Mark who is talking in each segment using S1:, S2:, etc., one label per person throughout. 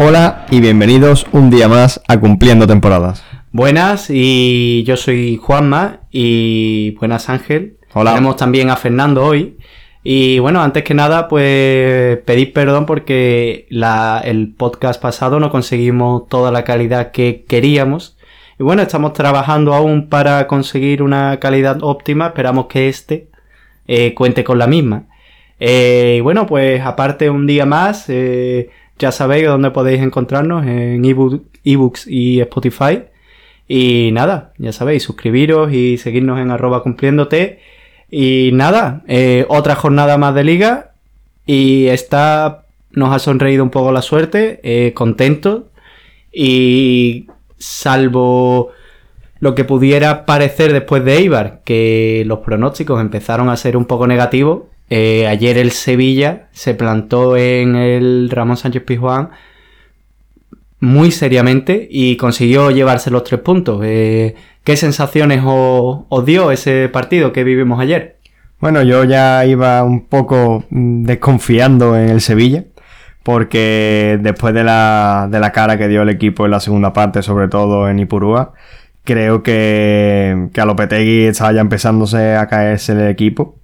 S1: Hola y bienvenidos un día más a Cumpliendo Temporadas.
S2: Buenas, y yo soy Juanma y buenas Ángel.
S1: Hola.
S2: Tenemos también a Fernando hoy. Y bueno, antes que nada, pues pedir perdón porque la- el podcast pasado no conseguimos toda la calidad que queríamos. Y bueno, estamos trabajando aún para conseguir una calidad óptima. Esperamos que este eh, cuente con la misma. Eh, y bueno, pues aparte un día más, eh, ya sabéis dónde podéis encontrarnos en ebook- ebooks y Spotify. Y nada, ya sabéis, suscribiros y seguirnos en arroba cumpliéndote. Y nada, eh, otra jornada más de liga. Y esta nos ha sonreído un poco la suerte, eh, contentos. Y salvo lo que pudiera parecer después de Eibar, que los pronósticos empezaron a ser un poco negativos. eh, ayer el Sevilla se plantó en el Ramón Sánchez Pizjuán muy seriamente y consiguió llevarse los tres puntos. Eh, ¿Qué sensaciones os, dio ese partido que vivimos ayer?
S1: Bueno, yo ya iba un poco mm, desconfiando en el Sevilla, porque después de la, de la cara que dio el equipo en la segunda parte, sobre todo en Ipurúa, creo que, que a Lopetegui estaba ya empezándose a caerse el equipo.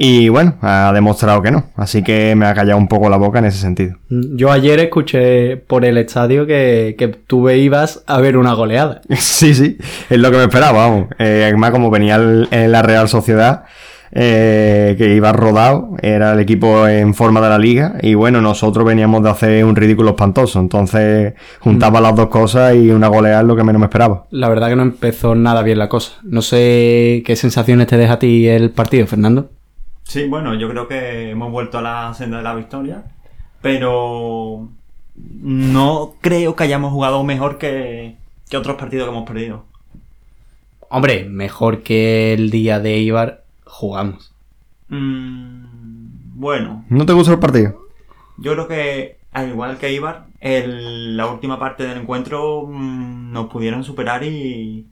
S1: Y bueno, ha demostrado que no, así que me ha callado un poco la boca en ese sentido.
S2: Yo ayer escuché por el estadio que, que tú ibas a ver una goleada.
S1: Sí, sí, es lo que me esperaba, vamos. Eh, además, como venía el- en la Real Sociedad, eh, que iba rodado, era el equipo en forma de la liga, y bueno, nosotros veníamos de hacer un ridículo espantoso, entonces juntaba las dos cosas y una goleada es lo que menos me esperaba.
S2: La verdad que no empezó nada bien la cosa. No sé qué sensaciones te deja a ti el partido, Fernando.
S3: Sí, bueno, yo creo que hemos vuelto a la senda de la victoria, pero no creo que hayamos jugado mejor que, que otros partidos que hemos perdido.
S2: Hombre, mejor que el día de Ibar jugamos.
S3: Mm, bueno,
S1: ¿No te gustó el partido?
S3: yo creo que al igual que Ibar, el- la última parte del encuentro mm, nos pudieron superar y,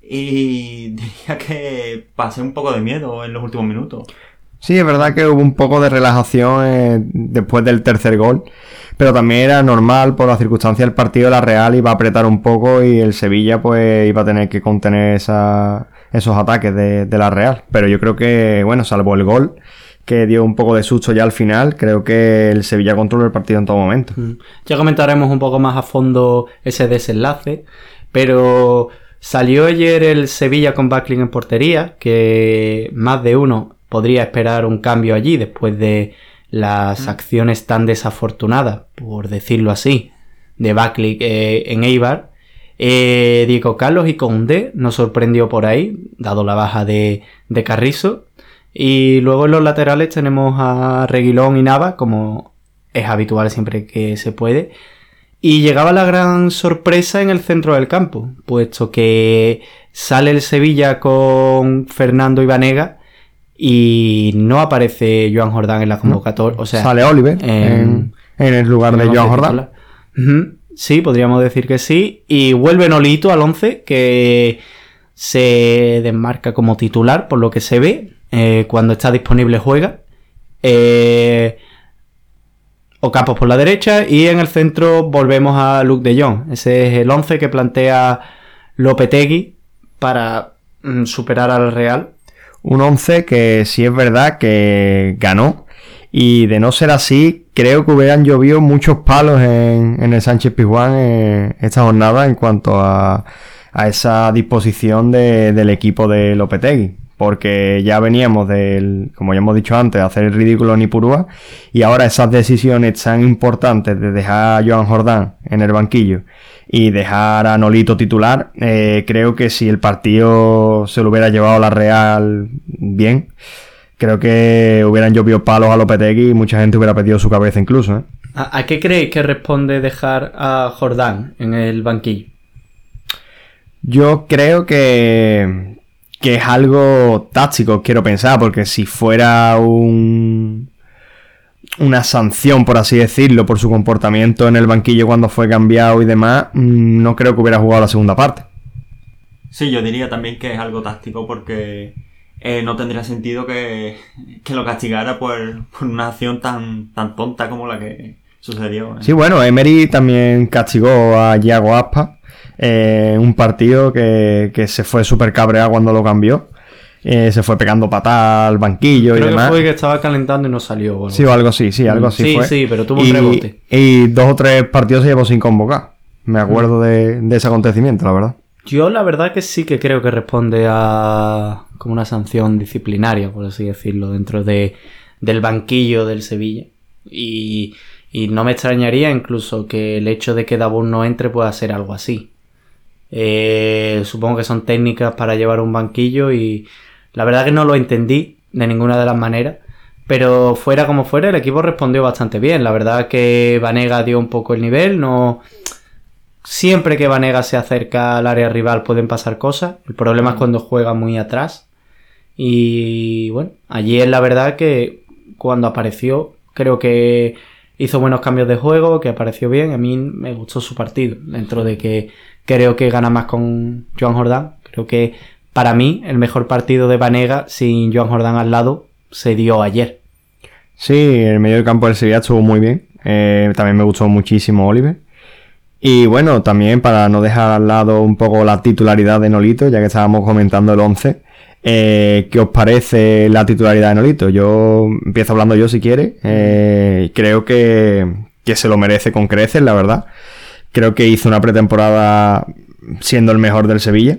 S3: y diría que pasé un poco de miedo en los últimos minutos.
S1: Sí, es verdad que hubo un poco de relajación eh, después del tercer gol, pero también era normal por las circunstancias del partido, la Real iba a apretar un poco y el Sevilla pues iba a tener que contener esos ataques de, la Real. Pero yo creo que, bueno, salvo el gol, que dio un poco de susto ya al final, creo que el Sevilla controló el partido en todo momento.
S2: Mm. Ya comentaremos un poco más a fondo ese desenlace, pero salió ayer el Sevilla con Backlin en portería, que más de uno podría esperar un cambio allí después de las acciones tan desafortunadas, por decirlo así, de Backlin eh, en Eibar. Eh, Diego Carlos y Conde nos sorprendió por ahí, dado la baja de, de Carrizo. Y luego en los laterales tenemos a Reguilón y Nava, como es habitual siempre que se puede. Y llegaba la gran sorpresa en el centro del campo, puesto que sale el Sevilla con Fernando Ibanega y no aparece Joan Jordán en la convocatoria. O sea,
S1: Sale Oliver
S2: en-
S1: en, en el lugar de Joan Jordán.
S2: Sí, podríamos decir que sí. Y vuelve Nolito al 11, que se desmarca como titular, por lo que se ve. Eh, cuando está disponible juega. Eh, Ocampos por la derecha y en el centro volvemos a Luke de Jong. Ese es el 11 que plantea Lopetegui para mm, superar al Real.
S1: Un 11 que sí es verdad que ganó. Y de no ser así, creo que hubieran llovido muchos palos en, en el Sánchez Pizjuán eh, esta jornada en cuanto a, a esa disposición de- del equipo de Lopetegui. Porque ya veníamos del, como ya hemos dicho antes, hacer el ridículo en Ipurúa. Y ahora esas decisiones tan importantes de dejar a Joan Jordán en el banquillo y dejar a Nolito titular, eh, creo que si el partido se lo hubiera llevado la Real bien, creo que hubieran llovido palos a Lopetegui y mucha gente hubiera pedido su cabeza incluso. ¿eh?
S2: ¿A, a qué creéis que responde dejar a Jordán en el banquillo?
S1: Yo creo que, que es algo táctico, quiero pensar, porque si fuera un una sanción, por así decirlo, por su comportamiento en el banquillo cuando fue cambiado y demás, mm, no creo que hubiera jugado la segunda parte.
S3: Sí, yo diría también que es algo táctico porque eh, no tendría sentido que, que lo castigara por, por, una acción tan, tan tonta como la que sucedió. ¿eh?
S1: Sí, bueno, Emery también castigó a Yago Aspa en un partido que, que se fue súper cabreado cuando lo cambió. Eh, se fue pegando patada al banquillo
S2: Creo
S1: y demás.
S2: que fue que estaba calentando y no salió. Bueno.
S1: Sí, o algo así, sí, algo así
S2: sí,
S1: fue.
S2: sí, pero tuvo
S1: y,
S2: un rebote.
S1: Y dos o tres partidos se llevó sin convocar. Me acuerdo de, de ese acontecimiento, la verdad.
S2: Yo la verdad que sí que creo que responde a como una sanción disciplinaria, por así decirlo, dentro de, del banquillo del Sevilla. Y, y no me extrañaría incluso que el hecho de que Dabur no entre pueda ser algo así. Eh, supongo que son técnicas para llevar un banquillo y la verdad que no lo entendí de ninguna de las maneras. Pero fuera como fuera, el equipo respondió bastante bien. La verdad que Vanega dio un poco el nivel. No. Siempre que Vanega se acerca al área rival pueden pasar cosas. El problema es cuando juega muy atrás. Y bueno, allí es la verdad que cuando apareció, creo que hizo buenos cambios de juego, que apareció bien. A mí me gustó su partido. Dentro de que creo que gana más con Joan Jordán. Creo que para mí, el mejor partido de Vanega sin Joan Jordán al lado se dio ayer.
S1: Sí, el medio del campo del Sevilla estuvo muy bien. Eh, también me gustó muchísimo Oliver. Y bueno, también para no dejar al lado un poco la titularidad de Nolito, ya que estábamos comentando el 11, eh, ¿qué os parece la titularidad de Nolito? Yo empiezo hablando yo si quiere. Eh, creo que, que se lo merece con creces, la verdad. Creo que hizo una pretemporada siendo el mejor del Sevilla.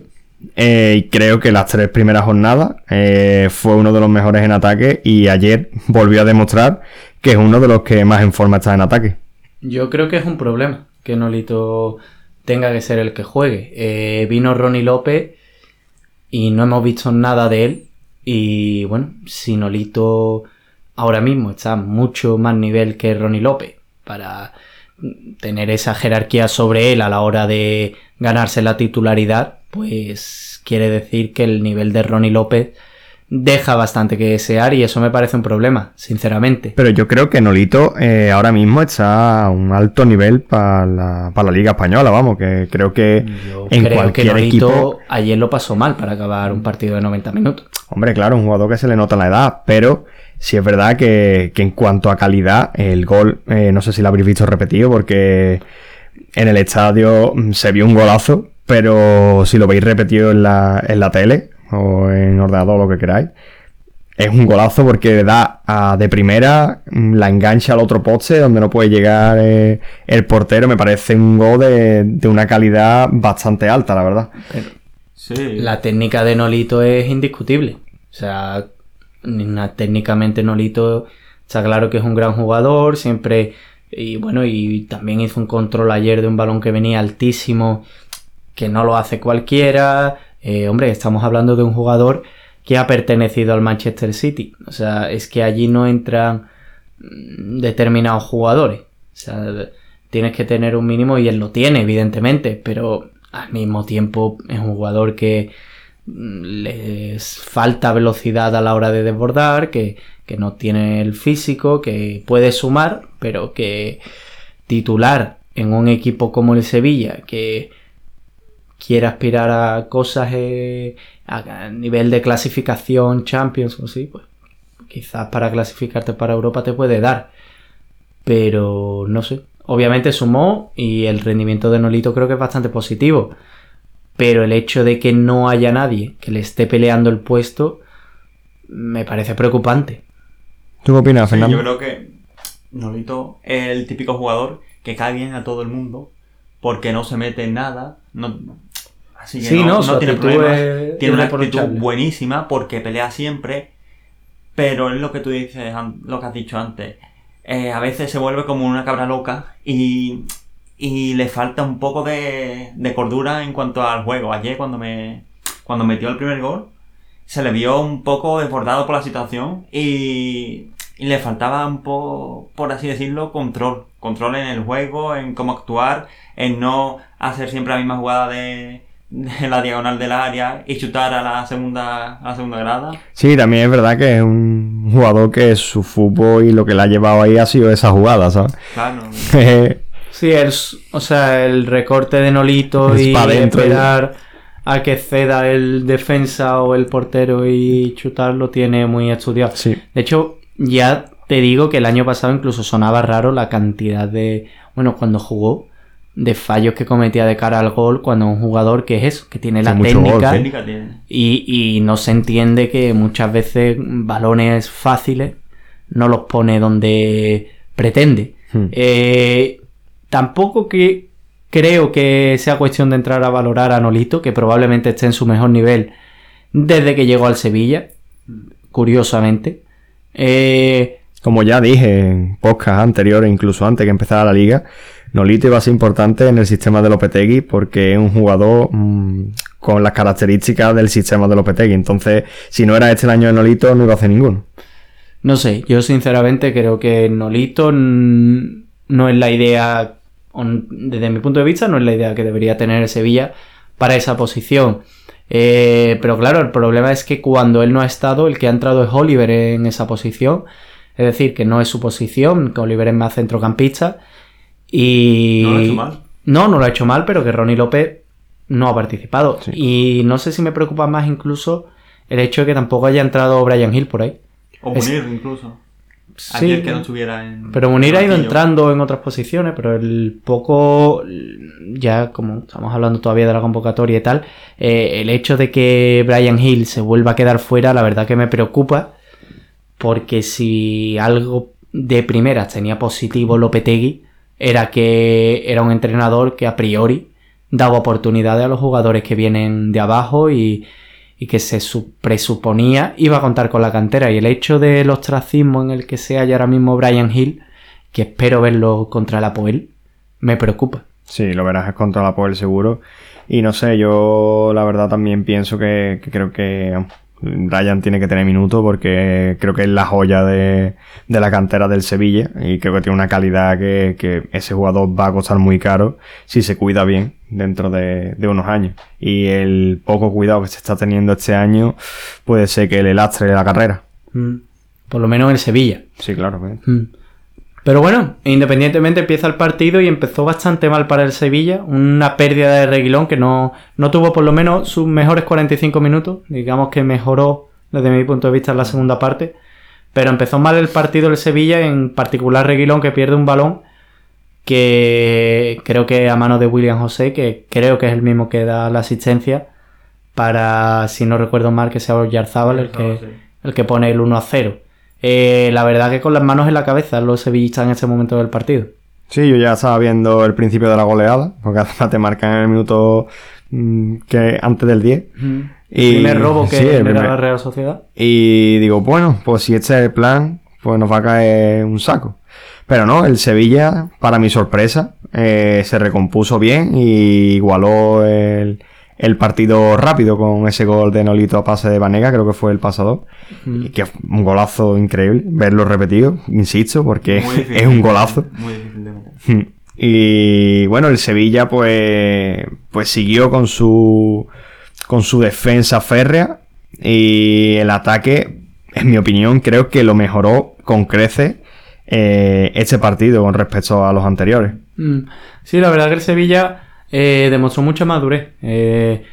S1: Eh, y creo que las tres primeras jornadas eh, fue uno de los mejores en ataque y ayer volvió a demostrar que es uno de los que más en forma está en ataque.
S2: Yo creo que es un problema que Nolito tenga que ser el que juegue. Eh, vino Ronnie López y no hemos visto nada de él. Y bueno, si Nolito ahora mismo está mucho más nivel que Ronnie López para tener esa jerarquía sobre él a la hora de ganarse la titularidad, pues quiere decir que el nivel de Ronnie López deja bastante que desear y eso me parece un problema, sinceramente.
S1: Pero yo creo que Nolito eh, ahora mismo está a un alto nivel para la, para la Liga Española, vamos, que creo que
S2: Yo
S1: en
S2: creo
S1: cualquier
S2: que Nolito
S1: equipo...
S2: ayer lo pasó mal para acabar un partido de 90 minutos.
S1: Hombre, claro, un jugador que se le nota la edad, pero sí es verdad que, que en cuanto a calidad, el gol, eh, no sé si lo habréis visto repetido, porque en el estadio mm, se vio un golazo, pero si lo veis repetido en la, en la tele o en ordenador, lo que queráis, es un golazo porque da a, de primera, mm, la engancha al otro poste donde no puede llegar eh, el portero. Me parece un gol de, de una calidad bastante alta, la verdad.
S3: Sí.
S2: La técnica de Nolito es indiscutible. O sea, técnicamente Nolito está claro que es un gran jugador, siempre... Y bueno, y también hizo un control ayer de un balón que venía altísimo, que no lo hace cualquiera. Eh, hombre, estamos hablando de un jugador que ha pertenecido al Manchester City. O sea, es que allí no entran mm, determinados jugadores. O sea, tienes que tener un mínimo y él lo tiene, evidentemente, pero al mismo tiempo es un jugador que mm, les falta velocidad a la hora de desbordar, que, que no tiene el físico, que puede sumar, pero que titular en un equipo como el Sevilla, que quiere aspirar a cosas eh, a nivel de clasificación, Champions o así, pues quizás para clasificarte para Europa te puede dar. Pero no sé. Obviamente sumó y el rendimiento de Nolito creo que es bastante positivo. Pero el hecho de que no haya nadie que le esté peleando el puesto me parece preocupante.
S1: ¿Tú qué opinas,
S3: Sí,
S1: Fernando?
S3: yo creo que Nolito es el típico jugador que cae bien a todo el mundo porque no se mete en nada. No, así que
S2: Sí,
S3: no,
S2: no,
S3: no tiene problemas.
S2: es
S3: Tiene una actitud buenísima porque pelea siempre. Pero es lo que tú dices, lo que has dicho antes. Eh, a veces se vuelve como una cabra loca y, y le falta un poco de, de cordura en cuanto al juego. Ayer cuando me cuando metió el primer gol se le vio un poco desbordado por la situación y, y le faltaba un poco, por así decirlo, control. Control en el juego, en cómo actuar, en no hacer siempre la misma jugada de, en la diagonal del área y chutar a la segunda, a la segunda grada.
S1: Sí, también es verdad que es un jugador que su fútbol y lo que le ha llevado ahí ha sido esa jugada, ¿sabes?
S3: Claro.
S2: sí, el, o sea, el recorte de Nolito
S1: Es
S2: y- esperar a que ceda el defensa o el portero y chutarlo tiene muy estudiado.
S1: sí.
S2: De hecho, ya te digo que el año pasado incluso sonaba raro la cantidad de. Bueno, cuando jugó, de fallos que cometía de cara al gol, cuando un jugador que es eso, que tiene la
S1: gol,
S2: técnica
S1: sí.
S3: Técnica tiene.
S2: y, y no se entiende que muchas veces balones fáciles no los pone donde pretende.
S1: Hmm.
S2: Eh, tampoco que creo que sea cuestión de entrar a valorar a Nolito, que probablemente esté en su mejor nivel desde que llegó al Sevilla, curiosamente. Eh,
S1: Como ya dije en podcast anteriores, incluso antes que empezara la liga, Nolito iba a ser importante en el sistema de Lopetegui porque es un jugador mm, con las características del sistema de Lopetegui. Entonces, si no era este el año de Nolito, no iba a hacer ninguno.
S2: No sé, yo sinceramente creo que Nolito no es la idea, desde mi punto de vista, no es la idea que debería tener el Sevilla para esa posición. Eh, pero claro, el problema es que cuando él no ha estado, el que ha entrado es Oliver en esa posición. Es decir, que no es su posición, que Oliver es más centrocampista. Y...
S3: No lo ha hecho mal.
S2: No, no lo ha hecho mal, pero que Ronnie López no ha participado.
S1: Sí.
S2: Y no sé si me preocupa más incluso el hecho de que tampoco haya entrado Brian Hill por ahí.
S3: O
S2: Es-
S3: Munir
S2: Sí,
S3: que no estuviera en.
S2: pero Munir ha ido entrando en otras posiciones, pero el poco, ya como estamos hablando todavía de la convocatoria y tal, eh, el hecho de que Brian Hill se vuelva a quedar fuera, la verdad que me preocupa, porque si algo de primeras tenía positivo Lopetegui, era que era un entrenador que a priori daba oportunidades a los jugadores que vienen de abajo y, y que se su- presuponía iba a contar con la cantera. Y el hecho del ostracismo en el que se halla ahora mismo Brian Hill, que espero verlo contra el Apoel, me preocupa.
S1: Sí, lo verás contra la Poel seguro. Y no sé, yo la verdad también pienso que, que creo que Ryan tiene que tener minutos porque creo que es la joya de, de la cantera del Sevilla y creo que tiene una calidad que, que ese jugador va a costar muy caro si se cuida bien dentro de, de unos años. Y el poco cuidado que se está teniendo este año puede ser que le lastre la carrera.
S2: Mm. Por lo menos en Sevilla.
S1: Sí, claro. pues.
S2: Mm. Pero bueno, independientemente empieza el partido y empezó bastante mal para el Sevilla. Una pérdida de Reguilón que no, no tuvo por lo menos sus mejores 45 minutos. Digamos que mejoró desde mi punto de vista en la segunda parte. Pero empezó mal el partido el Sevilla, en particular Reguilón que pierde un balón que creo que a mano de William José, que creo que es el mismo que da la asistencia para, si no recuerdo mal, que sea Oyarzábal el que, el que pone el 1 a 0. Eh, la verdad que con las manos en la cabeza los sevillistas en ese momento del partido.
S1: Sí, yo ya estaba viendo el principio de la goleada, porque además te marcan en el minuto mm, que antes del 10. Y-
S2: El primer robo que
S1: sí, el
S2: genera
S1: primer-
S2: la Real Sociedad.
S1: Y digo, bueno, pues si este es el plan, pues nos va a caer un saco. Pero no, el Sevilla, para mi sorpresa, eh, se recompuso bien y igualó el, el partido rápido con ese gol de Nolito a pase de Vanega, creo que fue el pasador. Y que fue un golazo increíble, verlo repetido, insisto, porque
S3: difícil.
S1: es un golazo.
S3: Muy difícil.
S1: Y bueno, el Sevilla pues, pues siguió con su, con su defensa férrea y el ataque, en mi opinión, creo que lo mejoró con creces eh, este partido con respecto a los anteriores.
S2: Mm, Sí, la verdad que el Sevilla eh, demostró mucha madurez. eh,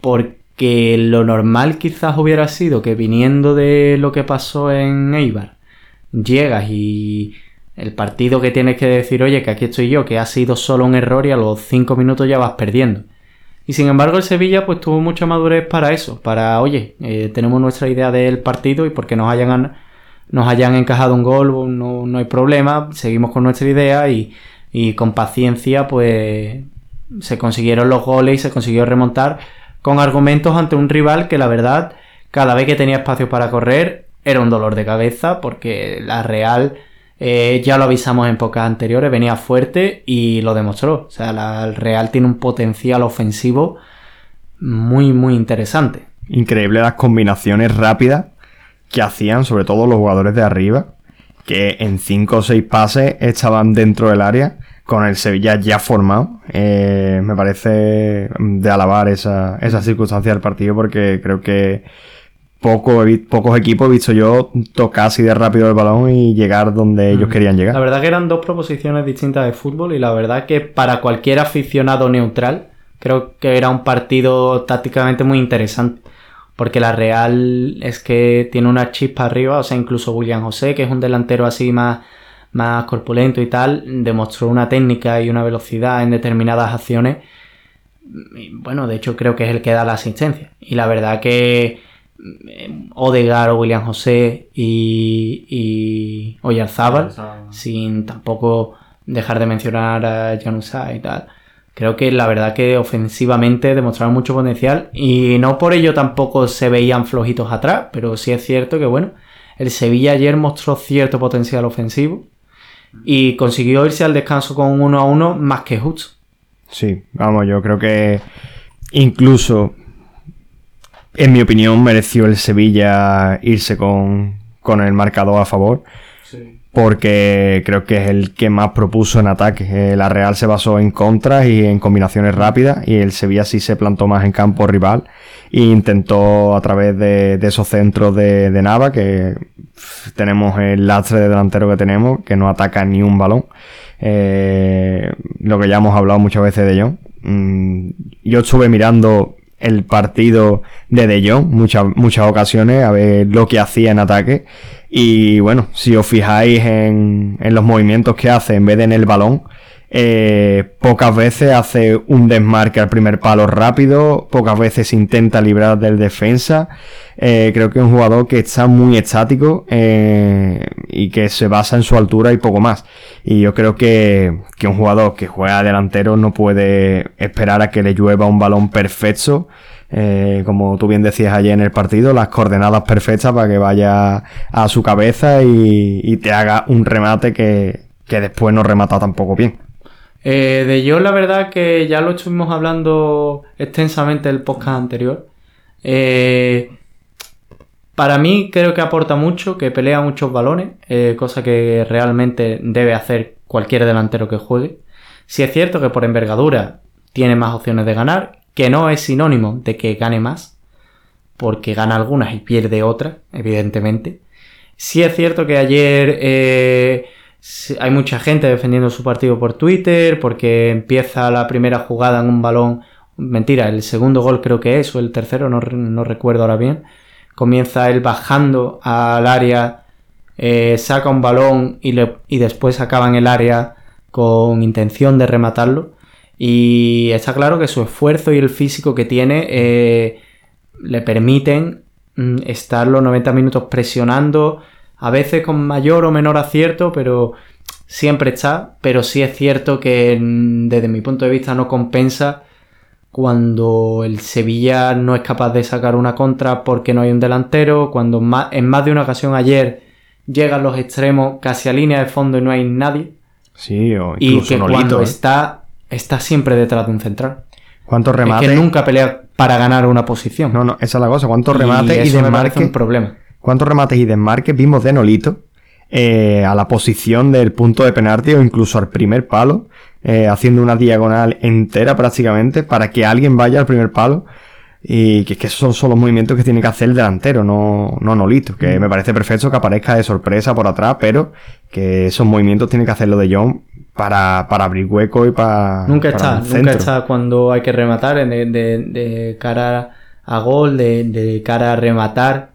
S2: porque lo normal quizás hubiera sido que viniendo de lo que pasó en Eibar, llegas y el partido que tienes que decir, oye, que aquí estoy yo, que ha sido solo un error y a los 5 minutos ya vas perdiendo. Y sin embargo el Sevilla pues tuvo mucha madurez para eso, para, oye, eh, tenemos nuestra idea del partido y porque nos hayan, nos hayan encajado un gol no, no hay problema, seguimos con nuestra idea y, y con paciencia pues se consiguieron los goles y se consiguió remontar con argumentos ante un rival que la verdad cada vez que tenía espacio para correr era un dolor de cabeza porque la Real eh, ya lo avisamos en épocas anteriores venía fuerte y lo demostró. O sea la Real tiene un potencial ofensivo muy muy interesante.
S1: Increíble las combinaciones rápidas que hacían, sobre todo los jugadores de arriba, que en 5 o 6 pases estaban dentro del área con el Sevilla ya formado. Eh, me parece de alabar esa, esa circunstancia del partido porque creo que poco, pocos equipos he visto yo tocar así de rápido el balón y llegar donde ellos querían llegar.
S2: La verdad que eran dos proposiciones distintas de fútbol y la verdad que para cualquier aficionado neutral creo que era un partido tácticamente muy interesante. Porque la Real es que tiene una chispa arriba, o sea, incluso William José, que es un delantero así más, más corpulento y tal, demostró una técnica y una velocidad en determinadas acciones. bueno, de hecho creo que es el que da la asistencia. Y la verdad que eh, Odegar, William José y, y Oyarzábal, sin tampoco dejar de mencionar a Januzaj y tal. Creo que la verdad que ofensivamente demostraron mucho potencial y no por ello tampoco se veían flojitos atrás, pero sí es cierto que bueno, el Sevilla ayer mostró cierto potencial ofensivo y consiguió irse al descanso con un 1 a 1 más que justo.
S1: Sí, vamos, yo creo que incluso en mi opinión, mereció el Sevilla irse con, el marcador a favor. Porque creo que es el que más propuso en ataque. Eh, la Real se basó en contras y en combinaciones rápidas. Y el Sevilla sí se plantó más en campo rival. E intentó a través de, esos centros de, Nava, que tenemos el lastre de delantero que tenemos, que no ataca ni un balón. Eh, lo que ya hemos hablado muchas veces de ello. Mm, yo estuve mirando el partido de De Jong muchas, muchas ocasiones a ver lo que hacía en ataque. Y bueno, si os fijáis en, en los movimientos que hace en vez de en el balón, eh, pocas veces hace un desmarque al primer palo rápido, pocas veces intenta librar del defensa. Eh, creo que es un jugador que está muy estático eh, y que se basa en su altura y poco más. Y yo creo que, que un jugador que juega delantero no puede esperar a que le llueva un balón perfecto. como tú bien decías ayer en el partido, las coordenadas perfectas para que vaya a su cabeza y, y te haga un remate que, que después no remata tampoco bien.
S2: Eh, de yo, la verdad que ya lo estuvimos hablando extensamente el podcast anterior. Eh, para mí creo que aporta mucho, que pelea muchos balones, eh, cosa que realmente debe hacer cualquier delantero que juegue. Si es cierto que por envergadura tiene más opciones de ganar, que no es sinónimo de que gane más, porque gana algunas y pierde otras, evidentemente. Si es cierto que ayer hay mucha gente defendiendo su partido por Twitter porque empieza la primera jugada en un balón. Mentira, el segundo gol creo que es, o el tercero, no, recuerdo ahora bien. Comienza él bajando al área, eh, saca un balón y, y después acaba en el área con intención de rematarlo. Y está claro que su esfuerzo y el físico que tiene eh, le permiten mm, estar los 90 minutos presionando, a veces con mayor o menor acierto, pero siempre está. Pero sí es cierto que desde mi punto de vista no compensa cuando el Sevilla no es capaz de sacar una contra porque no hay un delantero, cuando en más de una ocasión ayer llegan los extremos casi a línea de fondo y no hay nadie.
S1: Sí, o
S2: incluso Y que cuando ¿eh? está, está siempre detrás de un central.
S1: ¿Cuántos remates?
S2: Es que nunca pelea para ganar una posición.
S1: No, no, esa es la cosa. ¿Cuántos remates y, y
S2: un problema
S1: cuántos remates y desmarques vimos de Nolito eh, a la posición del punto de penalti o incluso al primer palo, eh, haciendo una diagonal entera prácticamente para que alguien vaya al primer palo. Y que, que esos son, son, los movimientos que tiene que hacer el delantero, no, no Nolito. Que me parece perfecto que aparezca de sorpresa por atrás, pero que esos movimientos tiene que hacerlo de John para, para abrir hueco y para.
S2: Nunca está, nunca está cuando hay que rematar, de, de, de cara a gol, de, de cara a rematar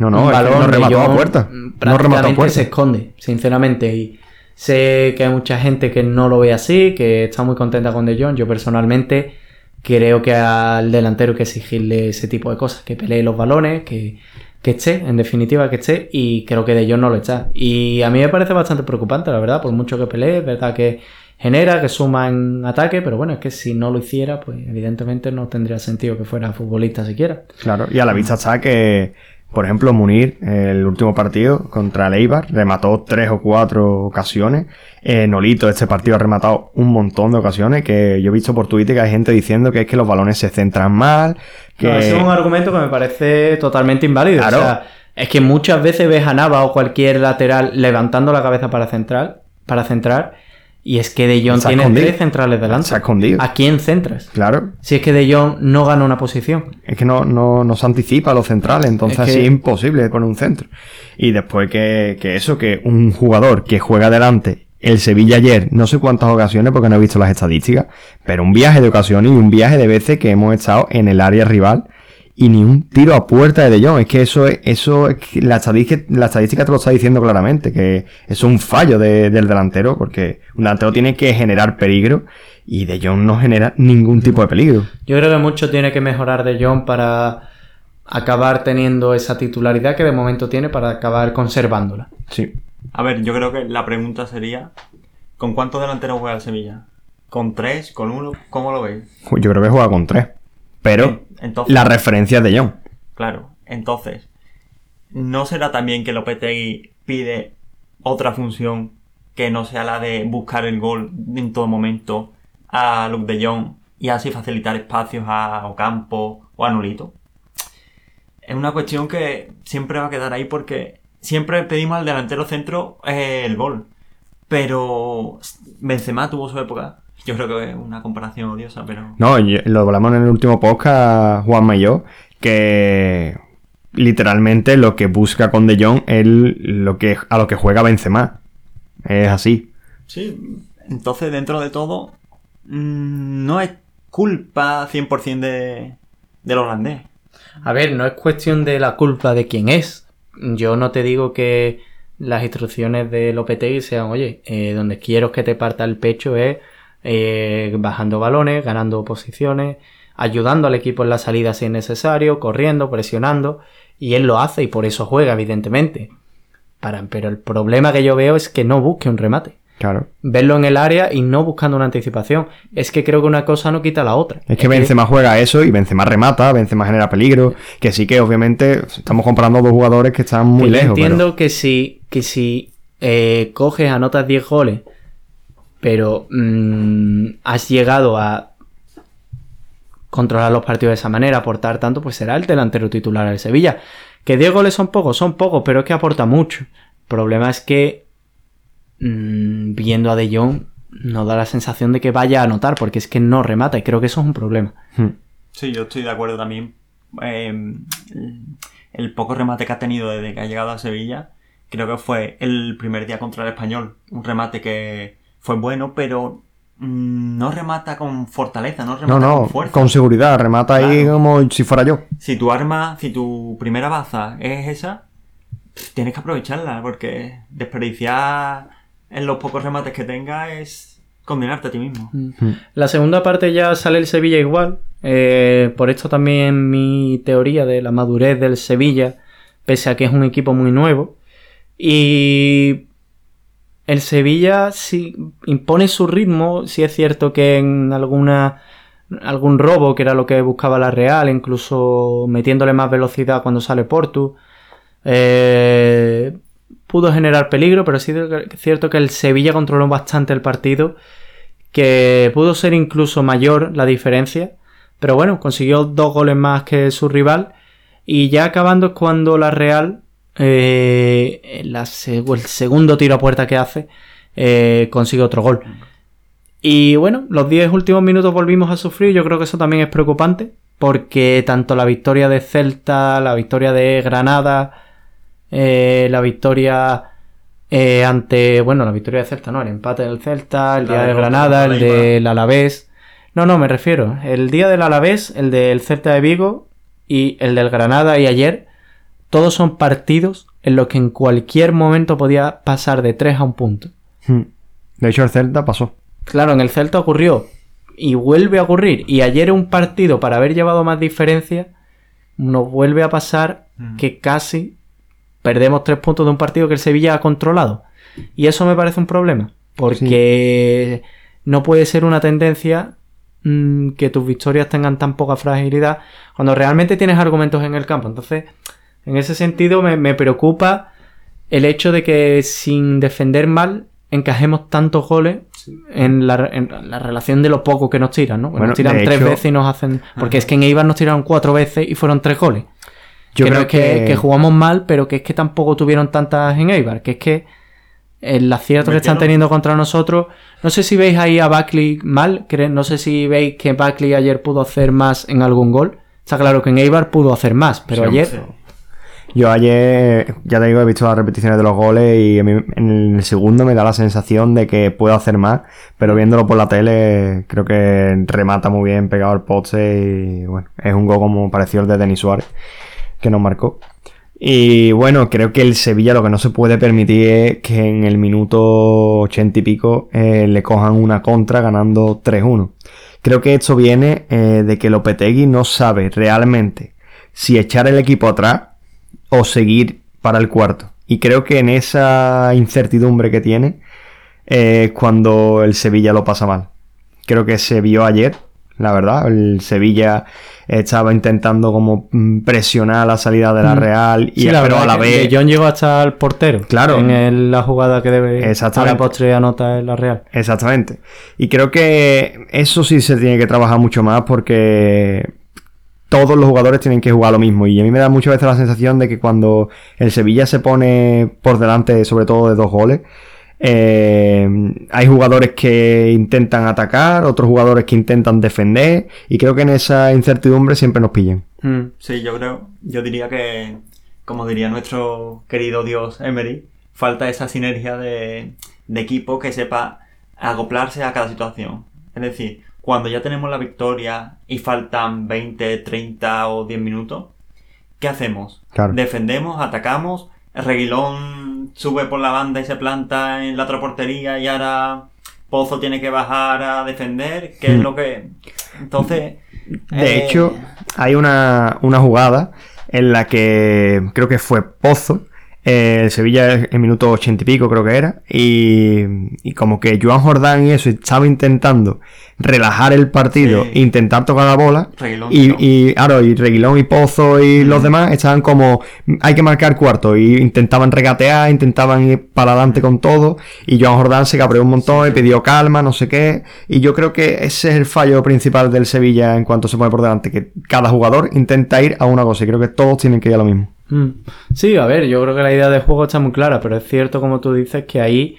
S1: no, no, un balón no remató a puerta.
S2: Prácticamente se esconde, sinceramente. Y sé que hay mucha gente que no lo ve así, que está muy contenta con De Jong. Yo personalmente creo que al delantero hay que exigirle ese tipo de cosas, que pelee los balones, que, que esté, en definitiva que esté, y creo que De Jong no lo está. Y a mí me parece bastante preocupante, la verdad, por mucho que pelee, es verdad que genera, que suma en ataque, pero bueno, es que si no lo hiciera, pues evidentemente no tendría sentido que fuera futbolista siquiera.
S1: Claro, y a la vista está que por ejemplo, Munir, el último partido contra el Eibar, remató tres o cuatro ocasiones. Eh, Nolito, este partido ha rematado un montón de ocasiones. Que yo he visto por Twitter que hay gente diciendo que es que los balones se centran mal. Que...
S2: ese es un argumento que me parece totalmente inválido. O sea, es que muchas veces ves a Nava o cualquier lateral levantando la cabeza para centrar, para centrar Y es que De Jong tiene
S1: escondido.
S2: tres centrales delante.
S1: Se ha escondido.
S2: ¿A quién centras?
S1: Claro.
S2: Si es que De Jong no gana una posición.
S1: Es que no, no, no se anticipa a los centrales, entonces
S2: Es que-
S1: es imposible poner un centro. Y después que, que eso, que un jugador que juega adelante, el Sevilla ayer, no sé cuántas ocasiones porque no he visto las estadísticas, pero un viaje de ocasiones y un viaje de veces que hemos estado en el área rival y ni un tiro a puerta de De Jong. Es que eso es, eso es que la estadística, la estadística te lo está diciendo claramente, que eso es un fallo de- del delantero, porque un delantero tiene que generar peligro y De Jong no genera ningún tipo de peligro.
S2: Yo creo que mucho tiene que mejorar De Jong para acabar teniendo esa titularidad que de momento tiene para acabar conservándola.
S1: Sí.
S3: A ver, yo creo que la pregunta sería: ¿con cuántos delanteros juega el Sevilla? ¿Con tres? ¿Con uno? ¿Cómo lo veis?
S1: Yo creo que juega con tres. Pero
S3: entonces-
S1: la referencia de John.
S3: Claro, entonces, ¿no será también que Lopetegui pide otra función que no sea la de buscar el gol en todo momento a Luke de Jong y así facilitar espacios a Ocampo o a Nolito? Es una cuestión que siempre va a quedar ahí porque siempre pedimos al delantero centro eh, el gol. Pero Benzema tuvo su época. Yo creo que es una comparación odiosa, pero...
S1: No, lo hablamos en el último podcast, Juanma y yo, que literalmente lo que busca con De Jong es lo que, a lo que juega Benzema. Es así.
S3: Sí, entonces dentro de todo, mm, no es culpa 100% de, del holandés.
S2: A ver, no es cuestión de la culpa de quién es. Yo no te digo que las instrucciones de Lopetegui sean, oye, eh, donde quiero que te parta el pecho es eh, bajando balones, ganando posiciones, ayudando al equipo en la salida si es necesario, corriendo, presionando, y él lo hace y por eso juega, evidentemente. Para, pero el problema que yo veo es que no busque un remate.
S1: Claro.
S2: Verlo en el área y no buscando una anticipación. Es que creo que una cosa no quita la otra.
S1: Es que Benzema juega eso y Benzema remata, Benzema genera peligro. Que sí que obviamente estamos comparando dos jugadores que están muy
S2: Que yo
S1: lejos.
S2: entiendo que si, que si eh, coges, anotas 10 goles, pero mm, has llegado a controlar los partidos de esa manera, aportar tanto, pues será el delantero titular del Sevilla. Que 10 goles son pocos, son pocos, pero es que aporta mucho. El problema es que mm, viendo a De Jong no da la sensación de que vaya a anotar, porque es que no remata y creo que eso es un problema.
S1: Hmm.
S3: Sí, yo estoy de acuerdo también. Eh, el, el poco remate que ha tenido desde que ha llegado a Sevilla, creo que fue el primer día contra el español. Un remate que fue bueno, pero mm, no remata con fortaleza, no remata
S1: No, no,
S3: con fuerza.
S1: con seguridad, remata ahí como si fuera yo.
S3: Si tu arma, si tu primera baza es esa, tienes que aprovecharla, porque desperdiciar en los pocos remates que tengas es condenarte a ti mismo.
S2: La segunda parte ya sale el Sevilla igual. eh, por esto también mi teoría de la madurez del Sevilla, pese a que es un equipo muy nuevo. Y el Sevilla sí impone su ritmo. Sí es cierto que en alguna algún robo, que era lo que buscaba la Real, incluso metiéndole más velocidad cuando sale Portu. eh, pudo generar peligro, pero sí es cierto que el Sevilla controló bastante el partido que pudo ser incluso mayor la diferencia, pero bueno, consiguió dos goles más que su rival y ya acabando es cuando la Real, eh, la el segundo tiro a puerta que hace, eh, consigue otro gol. Y bueno, los 10 últimos minutos volvimos a sufrir, yo creo que eso también es preocupante, porque tanto la victoria de Celta, la victoria de Granada, eh, la victoria eh, ante, bueno, la victoria de Celta, no, el empate del Celta, el
S3: La
S2: día de Granada, el del Alavés. No, no, me refiero. El día del Alavés, el del Celta de Vigo y el del Granada y ayer, todos son partidos en los que en cualquier momento podía pasar de 3 a un punto.
S1: Hmm. De hecho, el Celta pasó.
S2: Claro, en el Celta ocurrió y vuelve a ocurrir. Y ayer un partido para haber llevado más diferencia, nos vuelve a pasar
S3: Mm.
S2: que casi perdemos tres puntos de un partido que el Sevilla ha controlado. Y eso me parece un problema. Porque no puede ser una tendencia mm, que tus victorias tengan tan poca fragilidad cuando realmente tienes argumentos en el campo. Entonces, en ese sentido me, me preocupa el hecho de que sin defender mal encajemos tantos goles en, la, en la relación de lo poco que nos tiran, ¿no? Que
S1: Bueno,
S2: nos tiran tres
S1: hecho-
S2: veces y nos hacen... Porque es que en Eibar nos tiraron cuatro veces y fueron tres goles.
S1: Yo
S2: que no
S1: creo
S2: es que,
S1: que-
S2: que jugamos mal, pero que es que tampoco tuvieron tantas en Eibar. Que es que el acierto que están teniendo contra nosotros. No sé si veis ahí a Buckley mal, no sé si veis que Buckley ayer pudo hacer más en algún gol. Está claro que en Eibar pudo hacer más, pero
S1: Sí,
S2: ayer
S3: Sí.
S1: Yo ayer, ya te digo, he visto las repeticiones de los goles y en el segundo me da la sensación de que puedo hacer más, pero viéndolo por la tele creo que remata muy bien pegado al poste y bueno, es un gol como pareció el de Denis Suárez, que nos marcó. Y bueno, creo que el Sevilla lo que no se puede permitir es que en el minuto ochenta y pico eh, le cojan una contra ganando 3-1. Creo que esto viene eh, de que Lopetegui no sabe realmente si echar el equipo atrás o seguir para el cuarto. Y creo que en esa incertidumbre que tiene eh, es cuando el Sevilla lo pasa mal. Creo que se vio ayer, la verdad. El Sevilla estaba intentando como presionar la salida de la
S2: Mm.
S1: Real y
S2: Sí, la
S1: pero a la vez
S2: Jong llegó hasta el portero.
S1: Claro.
S2: En el- la jugada que debe a la postre anota en la Real.
S1: Exactamente. Y creo que eso sí se tiene que trabajar mucho más porque todos los jugadores tienen que jugar lo mismo. Y a mí me da muchas veces la sensación de que cuando el Sevilla se pone por delante, sobre todo de dos goles, eh, hay jugadores que intentan atacar, otros jugadores que intentan defender. Y creo que en esa incertidumbre siempre nos pillan.
S2: Mm.
S3: Sí, yo creo, yo diría que, como diría nuestro querido dios Emery, falta esa sinergia de, de equipo que sepa acoplarse a cada situación. Es decir, cuando ya tenemos la victoria y faltan 20, 30 o 10 minutos, ¿qué hacemos?
S1: Claro.
S3: Defendemos, atacamos, Reguilón sube por la banda y se planta en la otra portería y ahora Pozo tiene que bajar a defender, ¿qué es
S1: Mm.
S3: lo que... Entonces...
S1: De
S3: eh,
S1: hecho, hay una, una jugada en la que creo que fue Pozo. Eh, el Sevilla en minuto ochenta y pico creo que era. Y, y como que Joan Jordán y eso estaba intentando relajar el partido,
S3: Sí.
S1: intentar tocar la bola.
S3: Reguilón,
S1: Y,
S3: no.
S1: y, claro, y Reguilón y Pozo y los demás estaban como, hay que marcar cuarto. Y intentaban regatear, intentaban ir para adelante con todo. Y Joan Jordán se cabreó un montón y pidió calma, no sé qué. Y yo creo que ese es el fallo principal del Sevilla en cuanto se pone por delante, que cada jugador intenta ir a una cosa. Y creo que todos tienen que ir a lo mismo.
S2: Mm. Sí, a ver, yo creo que la idea de juego está muy clara, pero es cierto, como tú dices, que ahí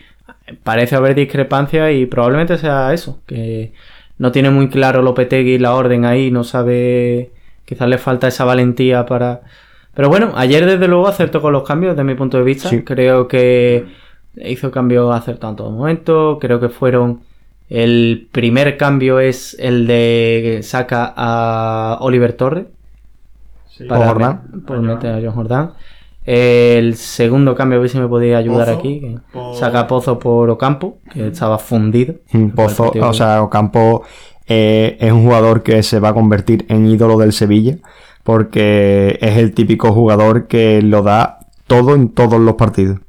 S2: parece haber discrepancia y probablemente sea eso, que no tiene muy claro Lopetegui la orden ahí, no sabe, quizás le falta esa valentía para... Pero bueno, ayer desde luego acertó con los cambios desde mi punto de vista,
S1: Sí.
S2: creo que hizo cambios acertados en todo momento, creo que fueron... El primer cambio es el de que saca a Oliver Torres,
S3: Sí.
S2: para
S1: Jordán.
S2: met- por meter a John Jordán. El segundo cambio, a ver si me podía ayudar
S3: Pozo
S2: aquí. que
S3: por-
S2: Saca Pozo por Ocampo, que estaba fundido.
S1: Mm, Pozo, o sea, Ocampo eh, es un jugador que se va a convertir en ídolo del Sevilla porque es el típico jugador que lo da todo en todos los partidos.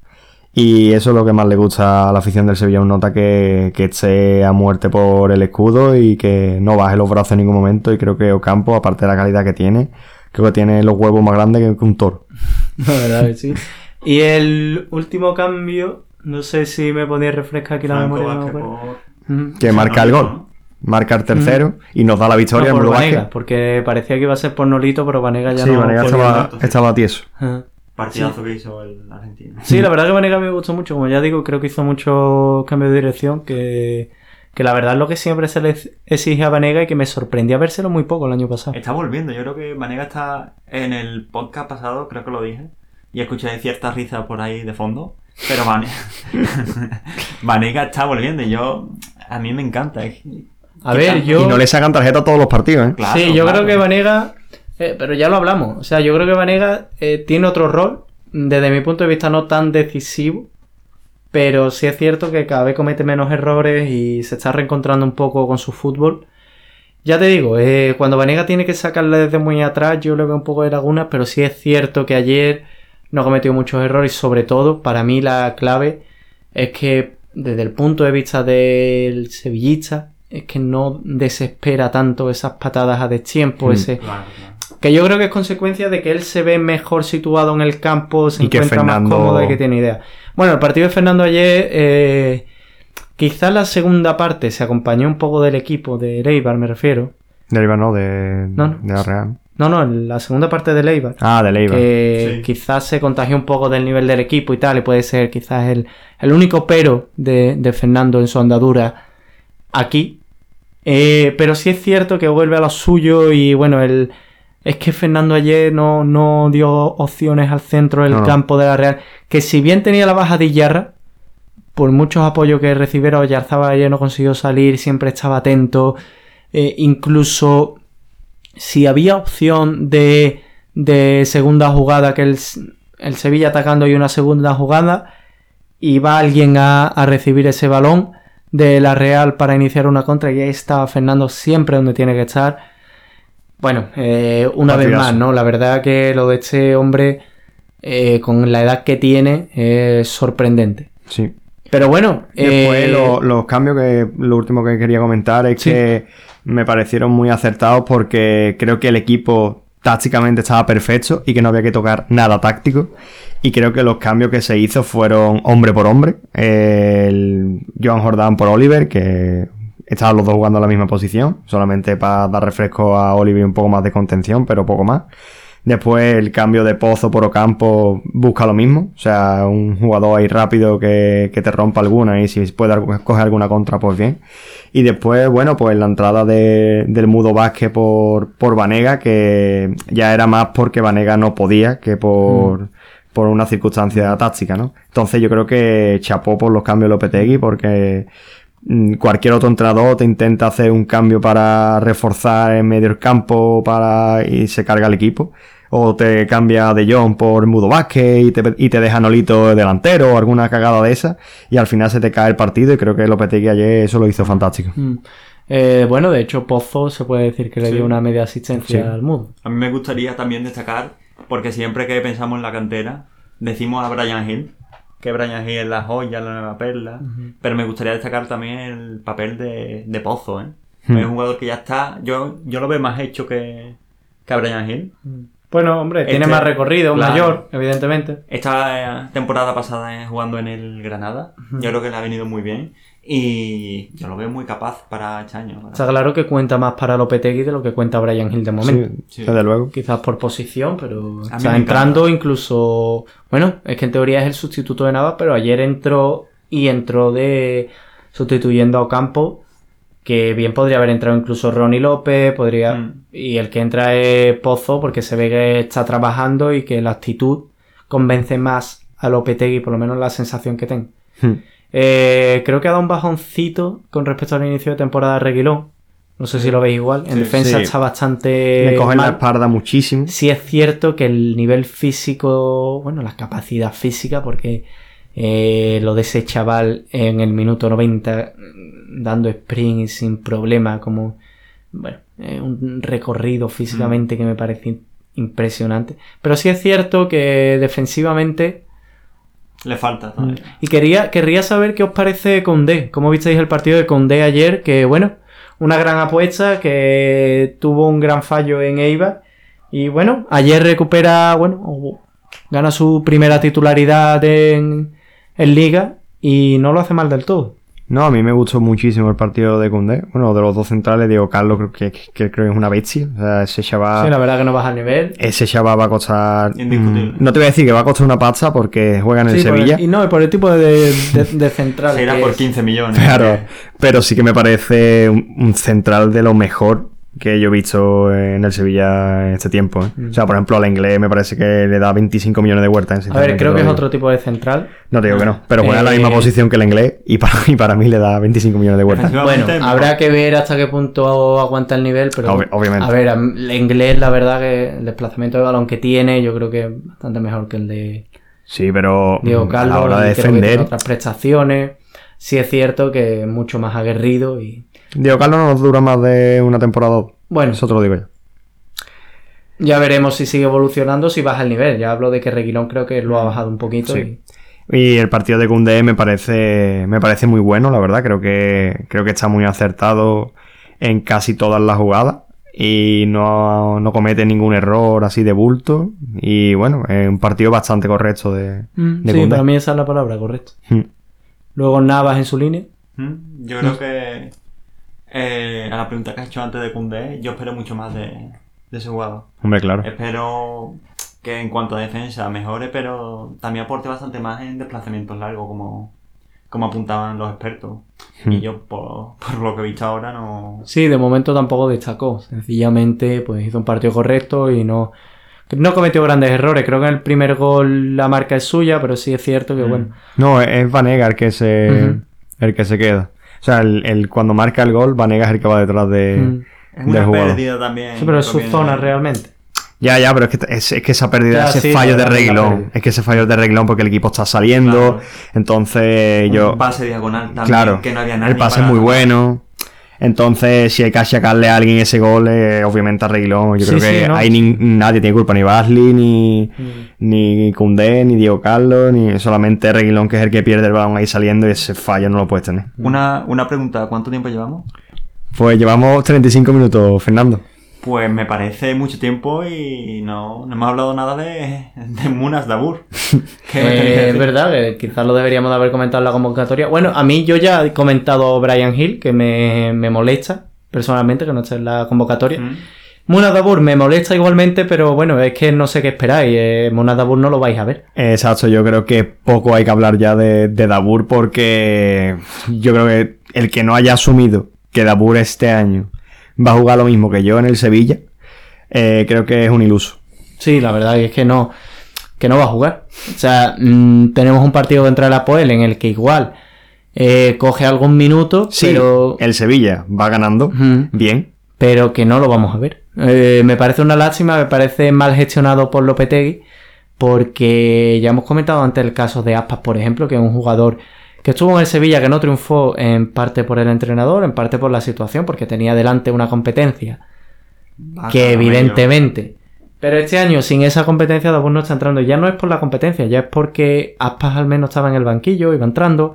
S1: Y eso es lo que más le gusta a la afición del Sevilla, un nota que, que esté a muerte por el escudo y que no baje los brazos en ningún momento. Y creo que Ocampo, aparte de la calidad que tiene, creo que tiene los huevos más grandes que- un toro.
S2: La verdad que sí. Y el último cambio, no sé si me podía refrescar aquí la
S3: Franco
S2: memoria. no.
S1: Que marca el gol, marca el tercero y nos da la victoria
S2: No,
S1: en
S2: por
S1: Blue
S2: Vanega, porque parecía que iba a ser por Nolito, pero Vanega ya
S1: Sí,
S2: no.
S1: Vanega estaba, estaba tieso.
S2: Ajá.
S3: Partidazo que hizo el argentino.
S2: Sí, la verdad que Vanega me gustó mucho. Como ya digo, creo que hizo muchos cambios de dirección. Que, que la verdad es lo que siempre se le exige a Vanega y que me sorprendía vérselo muy poco el año pasado.
S3: Está volviendo, yo creo que Vanega está en el podcast pasado, creo que lo dije, y escuché cierta risa por ahí de fondo, pero Vanega, Vanega está volviendo y yo, a mí me encanta.
S2: A ver, yo.
S1: Y no le sacan tarjeta a todos los partidos, ¿eh?
S3: Claro,
S2: sí, yo
S3: claro.
S2: creo que Vanega. eh, pero ya lo hablamos. O sea, yo creo que Vanega eh, tiene otro rol. Desde mi punto de vista, no tan decisivo. Pero sí es cierto que cada vez comete menos errores y se está reencontrando un poco con su fútbol. Ya te digo, eh, cuando Vanega tiene que sacarle desde muy atrás, yo le veo un poco de lagunas, pero sí es cierto que ayer no cometió muchos errores sobre todo, para mí la clave es que desde el punto de vista del sevillista, es que no desespera tanto esas patadas a destiempo,
S1: Mm.
S2: ese
S3: claro.
S2: Que yo creo que es consecuencia de que él se ve mejor situado en el campo, se
S1: Y que
S2: encuentra
S1: Fernando-
S2: más cómodo y que tiene idea. Bueno, el partido de Fernando ayer, eh, quizás la segunda parte se acompañó un poco del equipo, de Eibar me refiero.
S1: De Eibar, no, de,
S2: No, no.
S1: de la Real.
S2: No, No, la segunda parte de Leibar.
S1: Ah, de
S2: que
S3: Sí.
S2: quizás se contagió un poco del nivel del equipo y tal, y puede ser quizás el, el único pero de, de Fernando en su andadura aquí. Eh, pero sí es cierto que vuelve a lo suyo y bueno, el, es que Fernando ayer no, no dio opciones al centro del
S1: No,
S2: campo de la Real, que si bien tenía la baja de Iyarra, por muchos apoyos que recibiera, Oyarzábal ayer no consiguió salir, siempre estaba atento, eh, incluso si había opción de, de segunda jugada, que el, el Sevilla atacando y una segunda jugada, y va alguien a, a recibir ese balón de la Real para iniciar una contra, y ahí estaba Fernando siempre donde tiene que estar. Bueno, eh, una vez más, ¿no? La verdad que lo de este hombre, eh, con la edad que tiene, es sorprendente.
S1: Sí.
S2: Pero bueno,
S1: Después
S2: eh,
S1: lo- los cambios que lo último que quería comentar es
S2: Sí.
S1: que me parecieron muy acertados porque creo que el equipo tácticamente estaba perfecto y que no había que tocar nada táctico. Y creo que los cambios que se hizo fueron hombre por hombre. El Joan Jordan por Oliver, que estaban los dos jugando en la misma posición, solamente para dar refresco a Oliver y un poco más de contención, pero poco más. Después el cambio de Pozo por Ocampo busca lo mismo. O sea, un jugador ahí rápido que, que te rompa alguna y si puede coger alguna contra, pues bien. Y después, bueno, pues la entrada de- del Mudo Vázquez por, por Vanega, que ya era más porque Vanega no podía que por, por una circunstancia táctica, ¿no? Entonces yo creo que chapó por los cambios de Lopetegui porque mm, cualquier otro entrenador te intenta hacer un cambio para reforzar en medio del campo para y se carga el equipo. O te cambia de John por Mudo Vázquez y te, y te deja Nolito delantero o alguna cagada de esa. Y al final se te cae el partido y creo que Lopetegui ayer eso lo hizo fantástico.
S2: mm, eh, bueno, de hecho, Pozo se puede decir que le
S3: Sí.
S2: dio una media asistencia
S1: Sí.
S2: al Mudo.
S3: A mí me gustaría también destacar, porque siempre que pensamos en la cantera, decimos a Brian Hill, que Brian Hill es la joya, la nueva perla, pero me gustaría destacar también el papel de, de Pozo, ¿eh?
S1: Hmm.
S3: Es un jugador que ya está, yo, yo lo veo más hecho que, que Brian Hill.
S2: Bueno, hombre, tiene
S3: Este-
S2: más recorrido,
S3: claro.
S2: mayor, evidentemente.
S3: Esta eh, temporada pasada eh, jugando en el Granada, yo creo que le ha venido muy bien y yo lo veo muy capaz para este año.
S2: Está claro que cuenta más para Lopetegui de lo que cuenta Brian Hill de momento.
S1: Sí,
S3: Sí.
S1: desde luego.
S2: Quizás por posición, pero
S3: A mí
S2: está
S3: me
S2: entrando incluso. Bueno, es que en teoría es el sustituto de Navas, pero ayer entró y entró de sustituyendo a Ocampo, que bien podría haber entrado incluso Ronnie López, podría.
S3: Mm.
S2: Y el que entra es Pozo, porque se ve que está trabajando y que la actitud convence más a Lopetegui, por lo menos la sensación que tengo.
S1: Hmm.
S2: Eh, creo que ha dado un bajoncito con respecto al inicio de temporada de Reguilón. No sé si lo veis igual. En
S3: Sí.
S2: defensa
S1: Sí.
S2: está bastante.
S1: Le cogen la
S2: mal.
S1: espalda muchísimo.
S2: Sí es cierto que el nivel físico, bueno, la capacidad física, porque eh, lo de ese chaval en el minuto 90 mm, dando sprint sin problema, como, bueno, eh, un recorrido físicamente que me parece impresionante. Pero sí es cierto que defensivamente...
S3: Le falta todavía.
S2: Y quería, querría saber qué os parece Condé. ¿Cómo visteis el partido de Condé ayer? Que bueno, una gran apuesta, que tuvo un gran fallo en Eibar. Y bueno, ayer recupera, bueno, gana su primera titularidad en, en Liga y no lo hace mal del todo.
S1: No, a mí me gustó muchísimo el partido de Cundé. Bueno, de los dos centrales, Diego Carlos, creo que, que creo que es una bestia. O sea, ese chaval,
S2: Sí, la verdad que no baja el nivel.
S1: ese chaval va a costar.
S3: Indiscutible.
S1: mm, no te voy a decir que va a costar una pasta porque juega en el
S2: Sí, por el-
S1: Sevilla.
S2: y no, y por el tipo de, de, de central.
S3: Se irá
S2: que
S3: por
S2: es.
S3: 15 millones.
S1: Claro, pero sí que me parece un, un central de lo mejor que yo he visto en el Sevilla en este tiempo. ¿eh? O sea, por ejemplo, al inglés me parece que le da 25 millones de huertas.
S2: A ver, creo que es otro tipo de central.
S1: No te digo que no, pero juega en la
S2: Eh,
S1: misma posición que el inglés y para, y para mí le da 25 millones de huertas.
S2: Bueno, habrá que ver hasta qué punto aguanta el nivel, pero
S1: Obvi- obviamente.
S2: a ver, el inglés, la verdad que el desplazamiento de balón que tiene, yo creo que es bastante mejor que el de
S1: Sí, pero
S2: Diego Carlos.
S1: a la hora de defender,
S2: otras prestaciones. Sí es cierto que es mucho más aguerrido y
S1: Diego Carlos no nos dura más de una temporada o dos.
S2: bueno,
S1: Eso te lo digo yo.
S2: ya veremos si sigue evolucionando, si baja el nivel. Ya hablo de que Reguilón creo que lo ha bajado un poquito.
S1: Sí. Y el partido de Koundé me parece, me parece muy bueno, la verdad. Creo que, creo que está muy acertado en casi todas las jugadas. Y no, no comete ningún error así de bulto. Y bueno, es un partido bastante correcto de,
S2: Mm,
S1: de
S2: sí,
S1: Koundé.
S2: para mí esa es la palabra, correcto.
S1: Mm.
S2: Luego Navas en su línea.
S3: Mm, Yo creo que eh, a la pregunta que has hecho antes de Koundé, yo espero mucho más de, de ese jugador.
S1: Hombre, claro.
S3: Espero que en cuanto a defensa mejore, pero también aporte bastante más en desplazamientos largos, como, como apuntaban los expertos.
S1: Hmm.
S3: Y yo, por, por lo que he visto ahora, no.
S2: Sí, de momento tampoco destacó. Sencillamente, pues hizo un partido correcto y no, no cometió grandes errores. Creo que en el primer gol la marca es suya, pero sí es cierto que,
S3: Mm.
S2: bueno.
S1: No, es Vanega el que se, el que se queda. O sea, el, el- cuando marca el gol, Vanega es el que va detrás de,
S2: Mm.
S3: Es
S1: del
S3: una
S1: jugador.
S3: pérdida también.
S2: Sí, pero es su zona
S3: de-
S2: realmente.
S1: Ya, ya, pero es que, es, es que esa pérdida,
S2: Ya,
S1: ese
S2: sí,
S1: fallo de reglón. Es que ese fallo de reglón porque el equipo está saliendo.
S3: Claro.
S1: Entonces,
S3: Un
S1: yo.
S3: pase diagonal también,
S1: Claro,
S3: que no había nadie
S1: el pase es muy bueno. Entonces, si hay que achacarle a alguien ese gol, eh, obviamente a Reguilón. Yo
S2: Sí,
S1: creo
S2: sí,
S1: que
S2: no.
S1: ahí ni- nadie tiene culpa, ni Basley, ni, ni Koundé, ni Diego Carlos, ni solamente Reguilón, que es el que pierde el balón ahí saliendo y ese fallo no lo puedes tener.
S3: Una, una pregunta, ¿cuánto tiempo llevamos?
S1: Pues llevamos 35 minutos, Fernando.
S3: Pues me parece mucho tiempo y no, no hemos hablado nada de, de Munas Dabur. ¿Qué me tenéis que
S2: Eh, es
S3: decir?
S2: verdad que quizás lo deberíamos de haber comentado en la convocatoria. Bueno, a mí yo ya he comentado Brian Hill, que me, me molesta personalmente que no esté en la convocatoria.
S3: Mm.
S2: Muna Dabur me molesta igualmente, pero bueno, es que no sé qué esperáis. Eh, Muna Dabur no lo vais a ver.
S1: Exacto, yo creo que poco hay que hablar ya de, de Dabur porque yo creo que el que no haya asumido que Dabur este año va a jugar lo mismo que yo en el Sevilla, eh, creo que es un iluso.
S2: Sí, la verdad es que no, que no va a jugar. O sea, mm, tenemos un partido contra el Apoel en el que igual eh, coge algún minuto,
S1: Sí,
S2: pero,
S1: el Sevilla va ganando bien.
S2: pero que no lo vamos a ver. Eh, me parece una lástima, me parece mal gestionado por Lopetegui, porque ya hemos comentado antes el caso de Aspas, por ejemplo, que es un jugador que estuvo en el Sevilla, que no triunfó en parte por el entrenador, en parte por la situación, porque tenía delante una competencia
S3: Baja,
S2: que evidentemente. Pero este año, sin esa competencia, Dabur no está entrando. Ya no es por la competencia, ya es porque Aspas al menos estaba en el banquillo, iba entrando,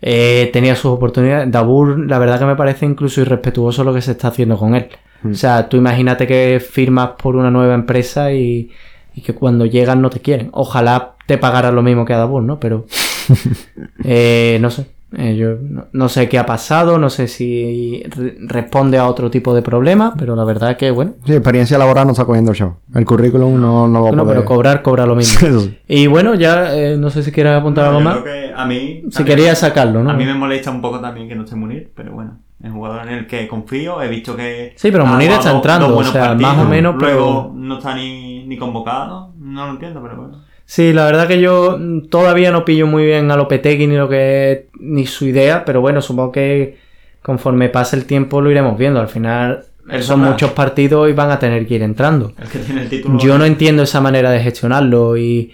S2: eh, tenía sus oportunidades. Dabur, la verdad que me parece incluso irrespetuoso lo que se está haciendo con él.
S1: Mm.
S2: O sea, tú imagínate que firmas por una nueva empresa y, y que cuando llegan no te quieren. Ojalá te pagaran lo mismo que a Dabur, ¿no? Pero eh, no sé. Eh, yo no, no sé qué ha pasado, no sé si re- responde a otro tipo de problema, pero la verdad que, bueno,
S1: Sí, experiencia laboral no está cogiendo el show. El currículum no, no lo va a poder-
S2: pero cobrar, cobra lo mismo. Y bueno, ya eh, no sé si quieres apuntar
S3: No,
S2: algo
S3: yo
S2: más.
S3: creo que a mí.
S2: Si querías sacarlo, ¿no?
S3: A mí me molesta un poco también que no esté Munir, pero bueno, es un jugador en el que confío. He visto que.
S2: Sí, pero Munir está entrando, o sea,
S3: partidos,
S2: más o menos,
S3: Luego
S2: pero-
S3: no está ni, ni convocado. No lo entiendo, pero bueno.
S2: Sí, la verdad que yo mm, todavía no pillo muy bien a Lopetegui ni lo que ni su idea, pero bueno, supongo que conforme pase el tiempo lo iremos viendo. Al final son
S3: verdad.
S2: muchos partidos y van a tener que ir entrando.
S3: El que tiene el título.
S2: Yo no entiendo esa manera de gestionarlo y,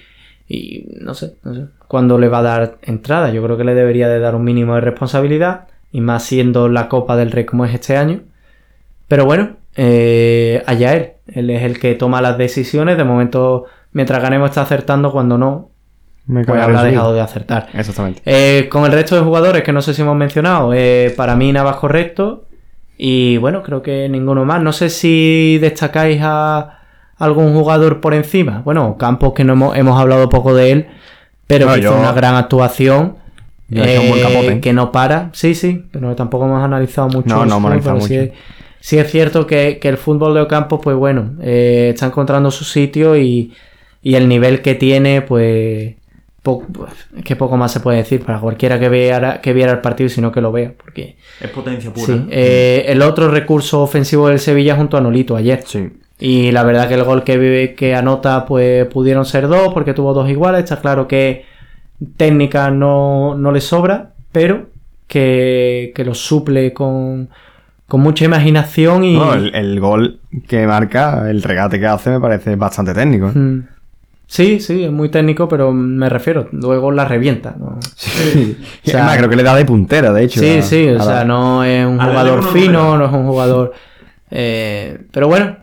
S2: y no sé, no sé cuándo le va a dar entrada. Yo creo que le debería de dar un mínimo de responsabilidad y más siendo la Copa del Rey como es este año. Pero bueno, eh, allá él. Él es el que toma las decisiones. De momento, mientras ganemos está acertando, cuando no,
S1: Me
S2: pues habrá dejado de acertar.
S1: Exactamente.
S2: Eh, con el resto de jugadores que no sé si hemos mencionado, eh, para mí Navas correcto. Y bueno, creo que ninguno más. No sé si destacáis a algún jugador por encima. Bueno, Campos, que no hemos, hemos hablado poco de él, pero
S1: No,
S2: que hizo
S1: yo-
S2: una gran actuación.
S1: Yo he hecho un buen
S2: eh,
S1: capote.
S2: que no para. Sí, sí, pero tampoco hemos analizado mucho.
S1: No, no hemos analizado
S2: sí es- Sí es cierto que, que el fútbol de Ocampos, pues bueno, eh, está encontrando su sitio y, y el nivel que tiene, pues, po- que poco más se puede decir para cualquiera que viera, que viera el partido, sino que lo vea, porque
S3: Es potencia pura.
S2: sí, eh, el otro recurso ofensivo del Sevilla junto a Nolito ayer.
S1: Sí.
S2: Y la verdad que el gol que, vive- que anota, pues pudieron ser dos, porque tuvo dos iguales. Está claro que técnica no, no le sobra, pero que, que lo suple con, con mucha imaginación y.
S1: No, el, el gol que marca, el regate que hace, me parece bastante técnico. ¿eh?
S2: Mm. Sí, sí, es muy técnico, pero me refiero, luego la revienta. ¿no?
S1: Sí.
S2: O sea,
S1: Además, creo que le da de puntera, de hecho.
S2: Sí,
S1: a-
S2: sí,
S1: a
S2: o
S1: la-
S2: sea, no es un jugador fino, no es un jugador... eh, pero bueno,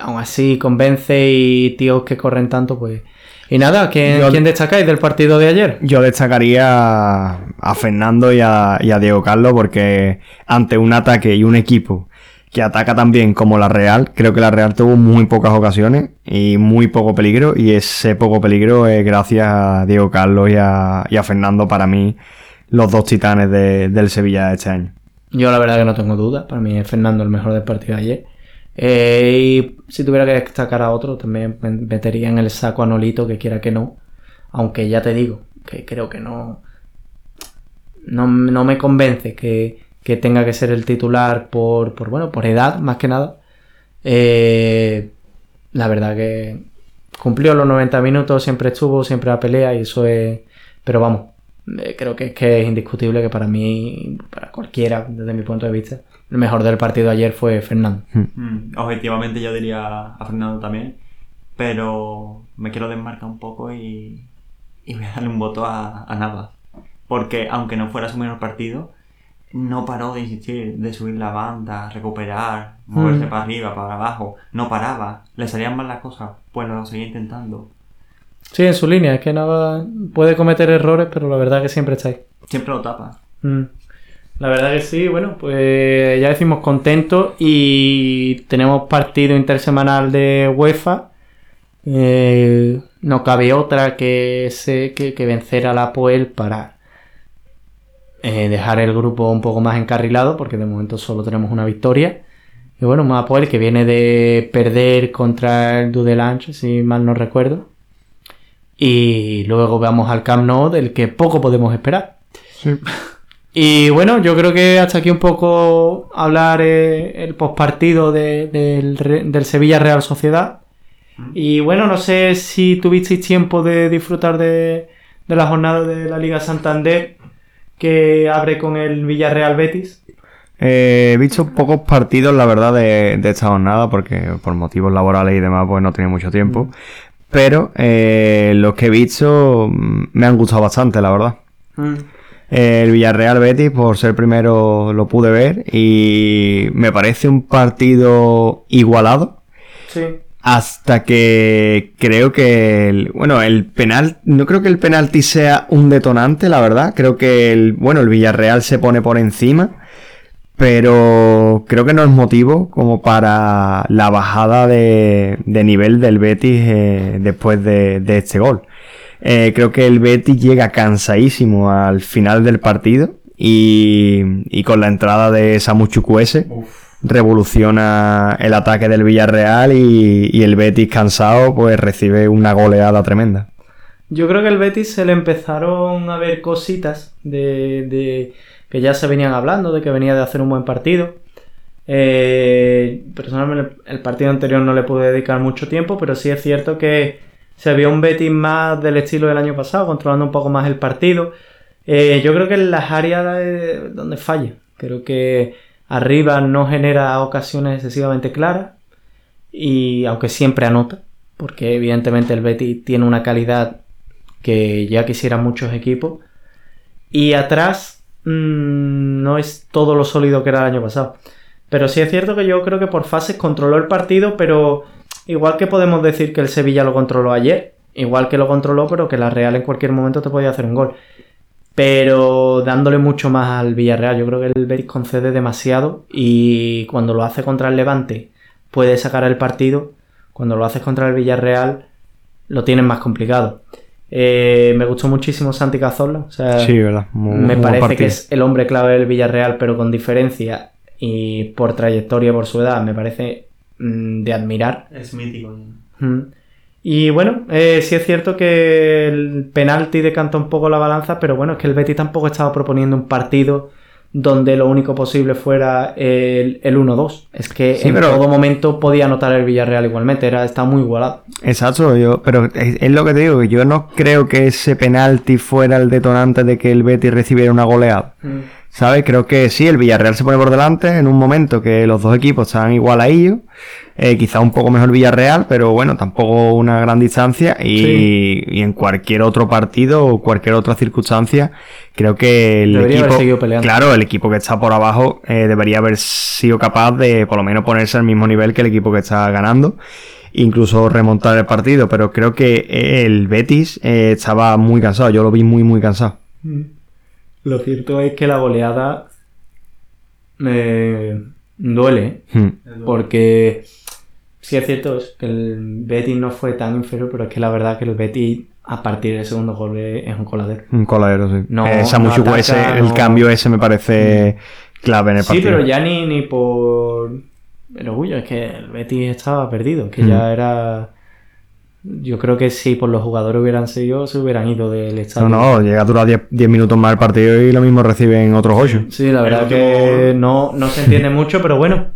S2: aún así convence y tíos que corren tanto, pues... Y nada, ¿quién,
S1: Yo-
S2: ¿quién destacáis del partido de ayer?
S1: Yo destacaría a Fernando y a, y a Diego Carlos porque ante un ataque y un equipo que ataca tan bien como la Real, creo que la Real tuvo muy pocas ocasiones y muy poco peligro y ese poco peligro es gracias a Diego Carlos y a, Fernando para mí los dos titanes de- del Sevilla este año.
S2: Yo la verdad que no tengo duda, para mí es Fernando el mejor del partido de ayer. Eh, y si tuviera que destacar a otro, también me- metería en el saco a Nolito, que quiera que no. Aunque ya te digo, que creo que no. No, no me convence que, que tenga que ser el titular por, por, bueno, por edad, más que nada. Eh, la verdad que cumplió los 90 minutos, siempre estuvo, siempre a pelea y eso es... Pero vamos, eh, creo que es que es indiscutible que para mí, para cualquiera, desde mi punto de vista, el mejor del partido ayer fue Fernando.
S3: Mm, Objetivamente yo diría a Fernando también, pero me quiero desmarcar un poco y, y voy a darle un voto a, a Navas. Porque aunque no fuera su mejor partido, no paró de insistir, de subir la banda, recuperar, moverse
S2: Mm.
S3: para arriba, para abajo. No paraba. Le salían mal las cosas, pues lo seguía intentando.
S2: Sí, en su línea, es que nada puede cometer errores, pero la verdad que siempre está ahí.
S3: Siempre lo tapa.
S2: Mm. La verdad que sí, bueno, pues ya decimos contentos y tenemos partido intersemanal de UEFA. Eh, no cabe otra que, se, que, que vencer a la Poel para eh, dejar el grupo un poco más encarrilado, porque de momento solo tenemos una victoria. Y bueno, más Poel que viene de perder contra el Dudelange, si mal no recuerdo. Y luego vamos al Camp Nou, del que poco podemos esperar.
S1: Sí.
S2: Y bueno, yo creo que hasta aquí un poco hablar eh, el postpartido de- del, Sevilla Real Sociedad. Y bueno, no sé si tuvisteis tiempo de disfrutar de, de la jornada de la Liga Santander que abre con el Villarreal Betis.
S1: Eh, he visto pocos partidos, la verdad, de, de esta jornada, porque por motivos laborales y demás, pues no tenía mucho tiempo. Pero eh, los que he visto mm, me han gustado bastante, la verdad. Eh, El Villarreal Betis, por ser primero, lo pude ver y me parece un partido igualado.
S2: Sí.
S1: Hasta que creo que el, bueno, el penal, no creo que el penalti sea un detonante, la verdad. Creo que el, bueno, el Villarreal se pone por encima, pero creo que no es motivo como para la bajada de, de nivel del Betis eh, después de, de este gol. Eh, creo que el Betis llega cansadísimo al final del partido y, y con la entrada de Samu Chukwueze revoluciona el ataque del Villarreal y, el Betis cansado pues recibe una goleada tremenda.
S2: Yo creo que el Betis se le empezaron a ver cositas de, de- que ya se venían hablando, de que venía de hacer un buen partido. Eh, personalmente el partido anterior no le pude dedicar mucho tiempo, pero sí es cierto que se vio un Betis más del estilo del año pasado, controlando un poco más el partido. Eh, yo creo que en las áreas donde falla, creo que arriba no genera ocasiones excesivamente claras y aunque siempre anota, porque evidentemente el Betis tiene una calidad que ya quisieran muchos equipos. Y atrás mm, no es todo lo sólido que era el año pasado. Pero sí es cierto que yo creo que por fases controló el partido, pero igual que podemos decir que el Sevilla lo controló ayer, igual que lo controló, pero que la Real en cualquier momento te podía hacer un gol. Pero dándole mucho más al Villarreal, yo creo que el Betis concede demasiado y cuando lo hace contra el Levante puede sacar el partido, cuando lo haces contra el Villarreal lo tienen más complicado. Eh, me gustó muchísimo Santi Cazorla, o sea,
S1: Sí, verdad. Muy-
S2: me parece que es el hombre clave del Villarreal, pero con diferencia y por trayectoria, por su edad, me parece mm, de admirar.
S3: Es mítico.
S2: Mm. Y bueno, eh, sí es cierto que el penalti decanta un poco la balanza, pero bueno, es que el Betis tampoco estaba proponiendo un partido donde lo único posible fuera el, el 1-2. Es que
S1: Sí,
S2: en
S1: pero-
S2: todo momento podía anotar el Villarreal igualmente, era, está muy igualado.
S1: Exacto, yo, pero es, es lo que te digo, yo no creo que ese penalti fuera el detonante de que el Betis recibiera una goleada. ¿Sabes? Creo que sí, el Villarreal se pone por delante en un momento que los dos equipos están igual a ellos. Eh, quizá un poco mejor Villarreal, pero bueno, tampoco una gran distancia. Y,
S2: Sí.
S1: y en cualquier otro partido o cualquier otra circunstancia, creo que el
S2: Debería haber
S1: equipo.
S2: seguido peleando.
S1: Claro, el equipo que está por abajo eh, debería haber sido capaz de por lo menos ponerse al mismo nivel que el equipo que está ganando. Incluso remontar el partido, pero creo que el Betis eh, estaba muy cansado. Yo lo vi muy, muy cansado.
S2: Lo cierto es que la goleada me duele.
S1: Hmm.
S2: porque sí es cierto es que el Betis no fue tan inferior, pero es que la verdad que el Betis a partir del segundo gol es es un coladero.
S1: Un coladero, sí.
S2: No,
S1: Eh,
S2: no ataca,
S1: el
S2: no-
S1: cambio ese me parece clave en el
S2: Sí,
S1: partido.
S2: pero ya ni, ni por Pero uy, es que el Betis estaba perdido, que ya era... Yo creo que si por los jugadores hubieran seguido, se hubieran ido del
S1: No,
S2: estadio.
S1: no, llega a durar 10 10 minutos más el partido y lo mismo reciben otros 8.
S2: Sí, la verdad
S3: último
S2: que no, no se entiende mucho, pero bueno.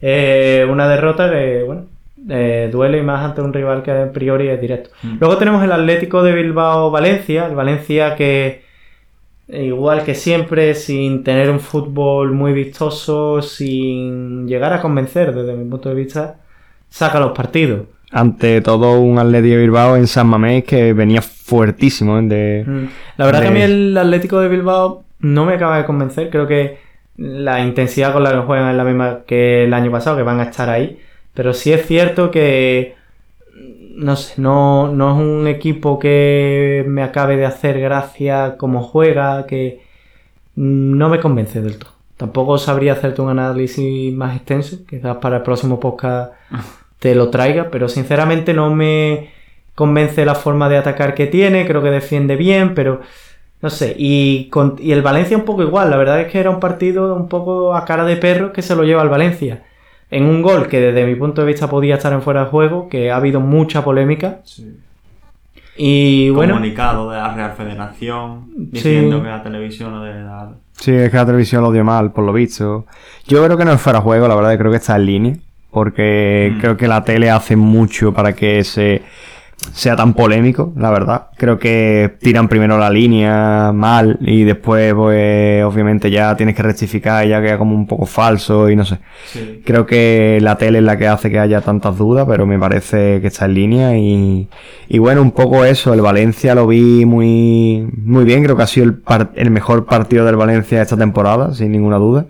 S2: Eh, una derrota que, bueno, eh, duele y más ante un rival que a priori es directo.
S3: Mm.
S2: Luego tenemos el Atlético de Bilbao-Valencia. El Valencia que, igual que siempre, sin tener un fútbol muy vistoso, sin llegar a convencer desde mi punto de vista, saca los partidos.
S1: Ante todo un Atlético de Bilbao en San Mamés que venía fuertísimo ¿eh? de...
S2: Mm. La verdad que a mí
S1: de-
S2: el Atlético de Bilbao no me acaba de convencer. Creo que la intensidad con la que juegan es la misma que el año pasado, que van a estar ahí. Pero sí es cierto que no sé, no, no es un equipo que me acabe de hacer gracia como juega, que no me convence del todo. Tampoco sabría hacerte un análisis más extenso, quizás para el próximo podcast te lo traiga, pero sinceramente no me convence la forma de atacar que tiene, creo que defiende bien, pero no sé, y, con- y el Valencia un poco igual, la verdad es que era un partido un poco a cara de perro que se lo lleva al Valencia. En un gol que desde mi punto de vista podía estar en fuera de juego, que ha habido mucha polémica. Y bueno,
S3: Comunicado de la Real Federación diciendo que la televisión no debe dar.
S1: Sí, es que la televisión lo dio mal, por lo visto. Yo creo que no es fuera de juego, la verdad, creo que está en línea. Porque
S3: Mm.
S1: creo que la tele hace mucho para que se sea tan polémico, la verdad. Creo que tiran primero la línea mal y después, pues, obviamente ya tienes que rectificar y ya queda como un poco falso y no sé.
S3: Sí.
S1: Creo que la tele es la que hace que haya tantas dudas, pero me parece que está en línea y, y bueno, un poco eso, el Valencia lo vi muy, muy bien, creo que ha sido el, par- el mejor partido del Valencia esta temporada, sin ninguna duda.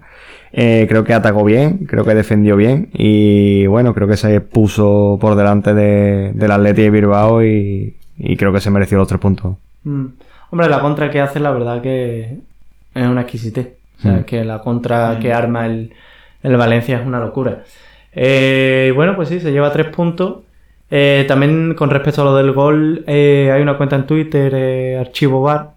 S1: Eh, creo que atacó bien, creo que defendió bien y bueno, creo que se puso por delante de, del Atleti de Bilbao y, y creo que se mereció los tres puntos.
S2: mm, hombre, la contra que hace la verdad que es una exquisitez. O sea,
S1: Mm.
S2: que la contra
S3: Mm.
S2: que arma el, el Valencia es una locura. Eh, bueno, pues sí, se lleva tres puntos. Eh, también con respecto a lo del gol, eh, hay una cuenta en Twitter, eh, Archivo Bar,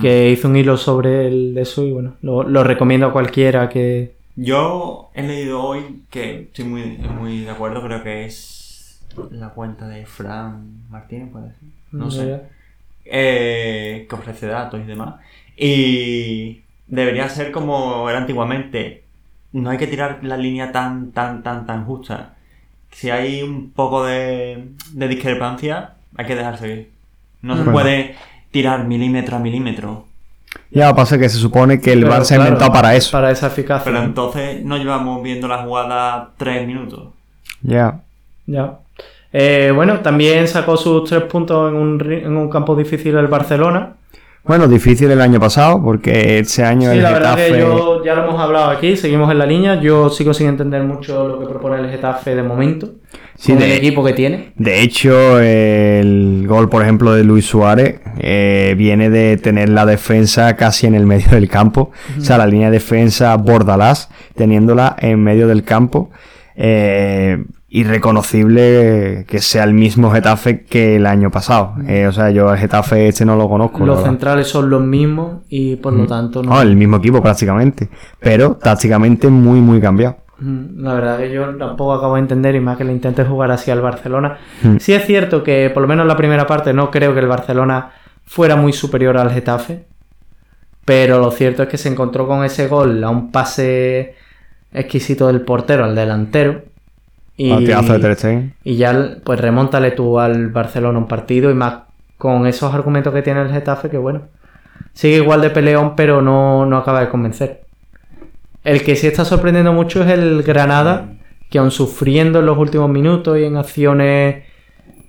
S2: que hizo un hilo sobre el, eso y bueno, lo, lo recomiendo a cualquiera que...
S3: Yo he leído hoy que estoy muy, muy de acuerdo, creo que es la cuenta de Fran Martínez, puede ser. No sé. eh, que ofrece datos y demás. Y debería ser como era antiguamente. No hay que tirar la línea tan, tan, tan, tan justa. Si hay un poco de, de discrepancia, hay que dejar seguir. No se puede tirar milímetro a milímetro.
S1: Ya pasa que se supone que el
S2: Pero,
S1: VAR se ha
S2: claro,
S1: inventado para eso.
S2: Para esa eficacia.
S3: Pero entonces no llevamos viendo la jugada tres minutos.
S1: Ya.
S2: Ya. Eh, bueno, también sacó sus tres puntos en un, en un campo difícil el Barcelona.
S1: Bueno, difícil el año pasado porque ese año
S2: Sí,
S1: el
S2: la verdad
S1: Getafe...
S2: que yo ya lo hemos hablado aquí, seguimos en la línea. Yo sigo sin entender mucho lo que propone el Getafe de momento.
S1: Sí,
S2: con
S1: de-
S2: el equipo que tiene.
S1: De hecho, el gol, por ejemplo, de Luis Suárez eh, viene de tener la defensa casi en el medio del campo. O sea, la línea de defensa Bordalás, teniéndola en medio del campo. Eh, irreconocible que sea el mismo Getafe que el año pasado. Eh, o sea, yo al Getafe este no lo conozco.
S2: Los centrales son los mismos y por lo tanto no.
S1: No, el mismo equipo prácticamente. Pero tácticamente muy, muy cambiado.
S2: Mm, La verdad que yo tampoco acabo de entender y más que le intente jugar así al Barcelona.
S1: Mm.
S2: Sí es cierto que por lo menos en la primera parte no creo que el Barcelona fuera muy superior al Getafe. Pero lo cierto es que se encontró con ese gol a un pase exquisito del portero al delantero. Y,
S1: de
S2: y ya pues remóntale tú al Barcelona un partido y más con esos argumentos que tiene el Getafe que bueno, sigue igual de peleón pero no, no acaba de convencer. El que sí está sorprendiendo mucho es el Granada, que aun sufriendo en los últimos minutos y en acciones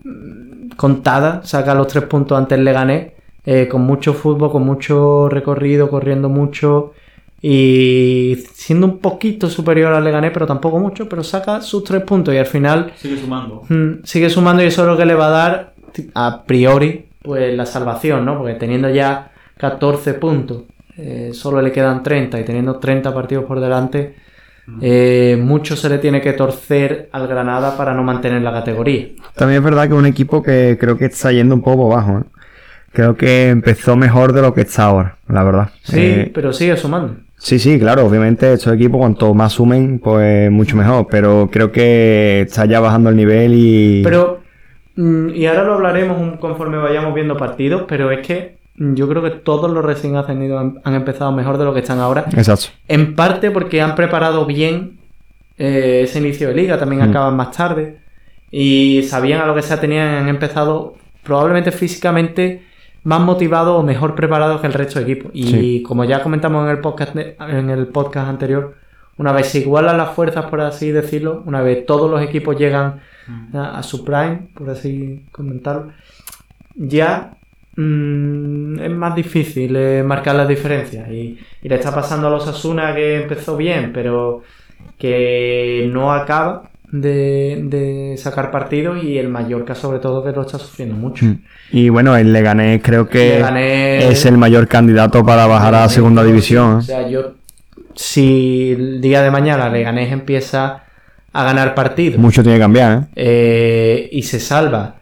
S2: mm, contadas, saca los tres puntos ante el Leganés, eh, con mucho fútbol, con mucho recorrido, corriendo mucho y siendo un poquito superior al Leganés, pero tampoco mucho, pero saca sus tres puntos y al final
S3: Sigue sumando.
S2: Mm, sigue sumando y eso es lo que le va a dar a priori pues la salvación, ¿no? Porque teniendo ya 14 puntos, eh, solo le quedan 30 y teniendo 30 partidos por delante, eh, mucho se le tiene que torcer al Granada para no mantener la categoría.
S1: También es verdad que es un equipo que creo que está yendo un poco bajo. ¿eh? Creo que empezó mejor de lo que está ahora, la verdad.
S2: Sí,
S1: Eh,
S2: pero sigue sumando.
S1: Sí, sí, claro, obviamente estos equipos cuanto más sumen, pues mucho mejor, pero creo que está ya bajando el nivel y...
S2: Pero, mm, y ahora lo hablaremos conforme vayamos viendo partidos, pero es que mm, yo creo que todos los recién ascendidos han, han empezado mejor de lo que están ahora.
S1: Exacto.
S2: En parte porque han preparado bien eh, ese inicio de liga, también
S1: Mm.
S2: acaban más tarde. Y sabían a lo que se atenían, han empezado probablemente físicamente más motivados o mejor preparados que el resto de equipos. Y
S1: Sí.
S2: como ya comentamos en el podcast de- en el podcast anterior, una vez se igualan las fuerzas, por así decirlo, una vez todos los equipos llegan a, a su prime, por así comentarlo, ya mm, es más difícil eh, marcar las diferencias. Y, y le está pasando a los Asuna que empezó bien, pero que no acaba de, de sacar partidos y el Mallorca sobre todo que lo está sufriendo mucho.
S1: Mm. Y bueno, el Leganés creo que
S2: Leganés-
S1: es el mayor candidato para bajar a segunda división.
S2: O
S1: ¿eh?
S2: sea, yo si el día de mañana Leganés empieza a ganar partidos
S1: Mucho tiene que cambiar, ¿eh?
S2: eh, y se salva,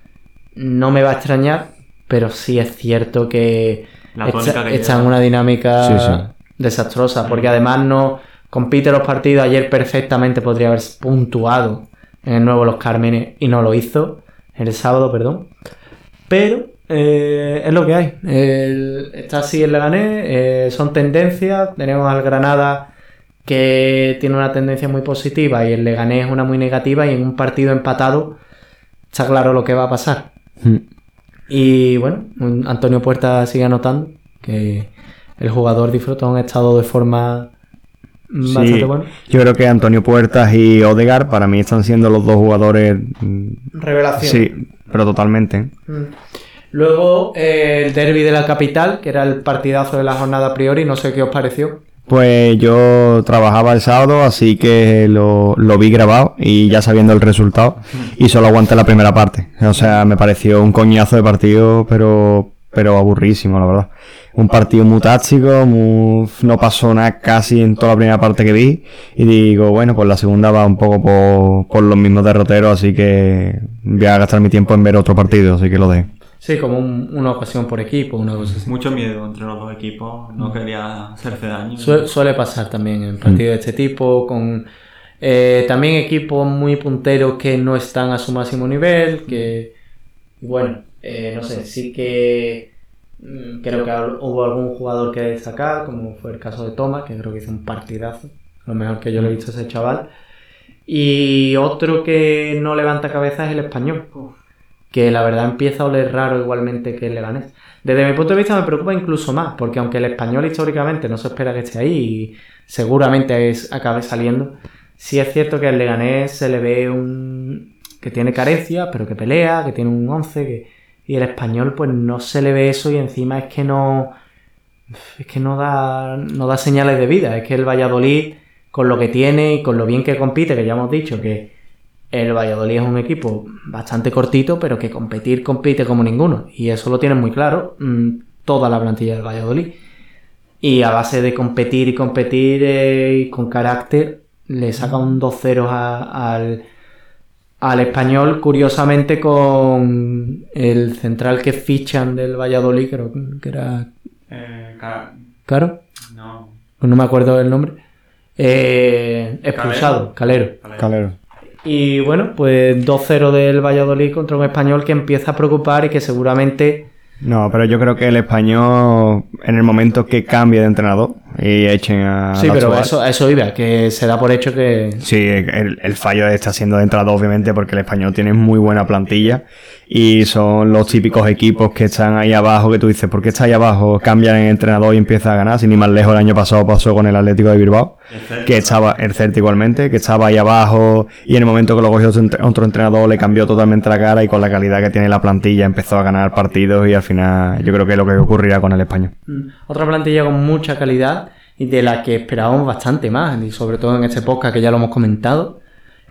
S2: no me va a extrañar, pero sí es cierto que está,
S3: tónica que
S2: está en una dinámica
S1: Sí, sí.
S2: desastrosa, porque además no compite los partidos. Ayer perfectamente podría haber puntuado en el nuevo Los Cármenes y no lo hizo, el sábado, perdón. Pero eh, es lo que hay. El- está así el Leganés, eh, son tendencias. Tenemos al Granada que tiene una tendencia muy positiva y el Leganés una muy negativa y en un partido empatado está claro lo que va a pasar.
S1: Mm.
S2: Y bueno, Antonio Puerta sigue anotando que el jugador disfruta un estado de forma
S1: Sí,
S2: bastante bueno.
S1: yo creo que Antonio Puertas y Odegar para mí están siendo los dos jugadores. mm,
S2: Revelación.
S1: Sí, pero totalmente.
S2: Mm. Luego eh, el derby de la capital, que era el partidazo de la jornada a priori, no sé qué os pareció.
S1: Pues yo trabajaba el sábado, así que lo, lo vi grabado y ya sabiendo el resultado. Y solo aguanté la primera parte. O sea, me pareció un coñazo de partido, pero, pero aburrísimo, la verdad. Un partido muy táctico, muy- no pasó nada casi en toda la primera parte que vi. Y digo, bueno, pues la segunda va un poco por, por los mismos derroteros, así que voy a gastar mi tiempo en ver otro partido, así que lo dejo.
S2: Sí, como un- una ocasión por equipo, una cosa así.
S3: Mucho miedo entre los dos equipos. No quería hacerse daño.
S2: Sue- suele pasar también en partidos de este tipo, con eh, también equipos muy punteros que no están a su máximo nivel, que bueno, eh, no sé, sí que mm, creo que hubo algún jugador que destacar, como fue el caso de Thomas, que creo que hizo un partidazo, lo mejor que yo le he visto a ese chaval. Y otro que no levanta cabeza es el español, que la verdad empieza a oler raro igualmente que el Leganés. Desde mi punto de vista me preocupa incluso más, porque aunque el español históricamente no se espera que esté ahí y seguramente es, acabe saliendo, sí es cierto que al Leganés se le ve un que tiene carencias, pero que pelea, que tiene un 11, que... y el español pues no se le ve eso y encima es que no es que no da no da señales de vida, es que el Valladolid con lo que tiene y con lo bien que compite, que ya hemos dicho que el Valladolid es un equipo bastante cortito, pero que competir compite como ninguno. Y eso lo tienen muy claro mm, toda la plantilla del Valladolid. Y a base de competir y competir eh, y con carácter, le saca un 2-0 a- al, al español, curiosamente con el central que fichan del Valladolid, creo que era
S3: Eh, ca-
S2: Caro,
S3: no.
S2: no me acuerdo del nombre, eh, expulsado, Calero.
S1: Calero.
S2: Y bueno, pues 2-0 del Valladolid contra un español que empieza a preocupar y que seguramente
S1: No, pero yo creo que el español, en el momento que cambie de entrenador y echen a.
S2: Sí, pero
S1: Suárez-
S2: eso, eso iba, que se da por hecho que.
S1: Sí, el, el fallo está siendo de entrada, obviamente, porque el español tiene muy buena plantilla y son los típicos equipos que están ahí abajo, que tú dices, ¿por qué está ahí abajo? Cambian el entrenador y empieza a ganar. Sin ni más lejos, el año pasado pasó con el Atlético de Bilbao, que estaba, el Celta igualmente, que estaba ahí abajo y en el momento que lo cogió otro entre- otro entrenador le cambió totalmente la cara y con la calidad que tiene la plantilla empezó a ganar partidos y al final yo creo que es lo que ocurrirá con el español.
S2: Mm, Otra plantilla con mucha calidad y de la que esperábamos bastante más, y sobre todo en este podcast que ya lo hemos comentado,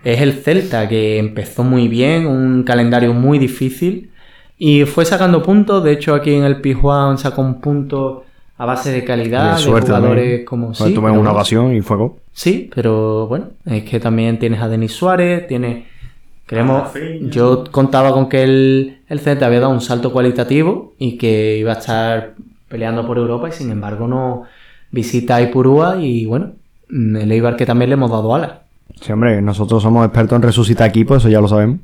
S2: es el Celta, que empezó muy bien, un calendario muy difícil y fue sacando puntos. De hecho, aquí en el Pijuan sacó un punto a base de calidad, de,
S1: suerte
S2: jugadores
S1: también.
S2: como sí,
S1: tuve una ocasión y fue gol.
S2: Sí, pero bueno, es que también tienes a Denis Suárez, tienes... Creemos,
S3: A Rafinha.
S2: yo contaba con que el, el Celta había dado un salto cualitativo y que iba a estar peleando por Europa y sin embargo no, visita a Ipurúa y bueno, el Eibar que también le hemos dado alas.
S1: Sí, hombre, nosotros somos expertos en resucitar equipos, eso ya lo sabemos.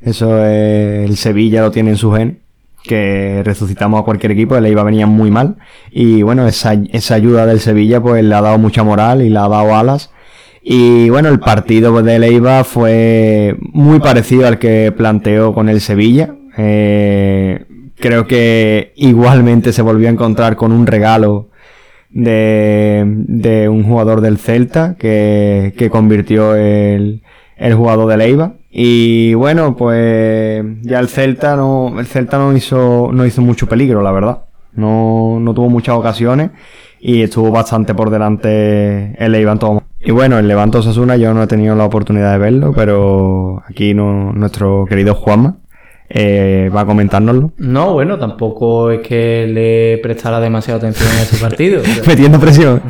S1: Eso es, el Sevilla lo tiene en su gen, que resucitamos a cualquier equipo, el Eibar venía muy mal. Y bueno, esa, esa ayuda del Sevilla pues le ha dado mucha moral y le ha dado alas. Y bueno, el partido de Leiva fue muy parecido al que planteó con el Sevilla. Eh, creo que igualmente se volvió a encontrar con un regalo de, de un jugador del Celta que, que convirtió el, el jugador de Leiva. Y bueno, pues ya el Celta no, el Celta no hizo, no hizo mucho peligro, la verdad. No, no tuvo muchas ocasiones y estuvo bastante por delante el Leiva en todo y bueno, el Levanto Osasuna yo no he tenido la oportunidad de verlo, pero aquí no, nuestro querido Juanma eh, va a comentárnoslo.
S2: No, bueno, tampoco es que le prestara demasiada atención a ese partido.
S1: Metiendo presión.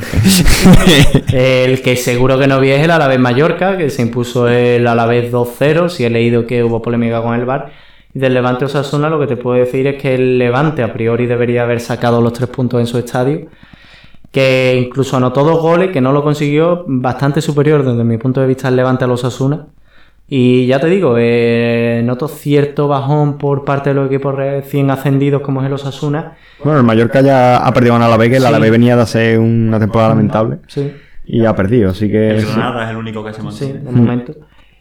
S2: el que seguro que no vi es el Alavés Mallorca, que se impuso el Alavés 2-0. Si he leído que hubo polémica con el VAR. Y del Levante Osasuna lo que te puedo decir es que el Levante a priori debería haber sacado los tres puntos en su estadio que incluso anotó dos goles, que no lo consiguió, bastante superior desde mi punto de vista el Levante a los Asuna. Y ya te digo, eh, noto cierto bajón por parte de los equipos recién ascendidos como es el Osasuna.
S1: Bueno, el Mallorca ya ha perdido a la que el Alavés venía de hacer una temporada lamentable.
S2: Sí.
S1: Y ha perdido, así que...
S3: El Granada es el único que se mantiene.
S2: Sí, de momento.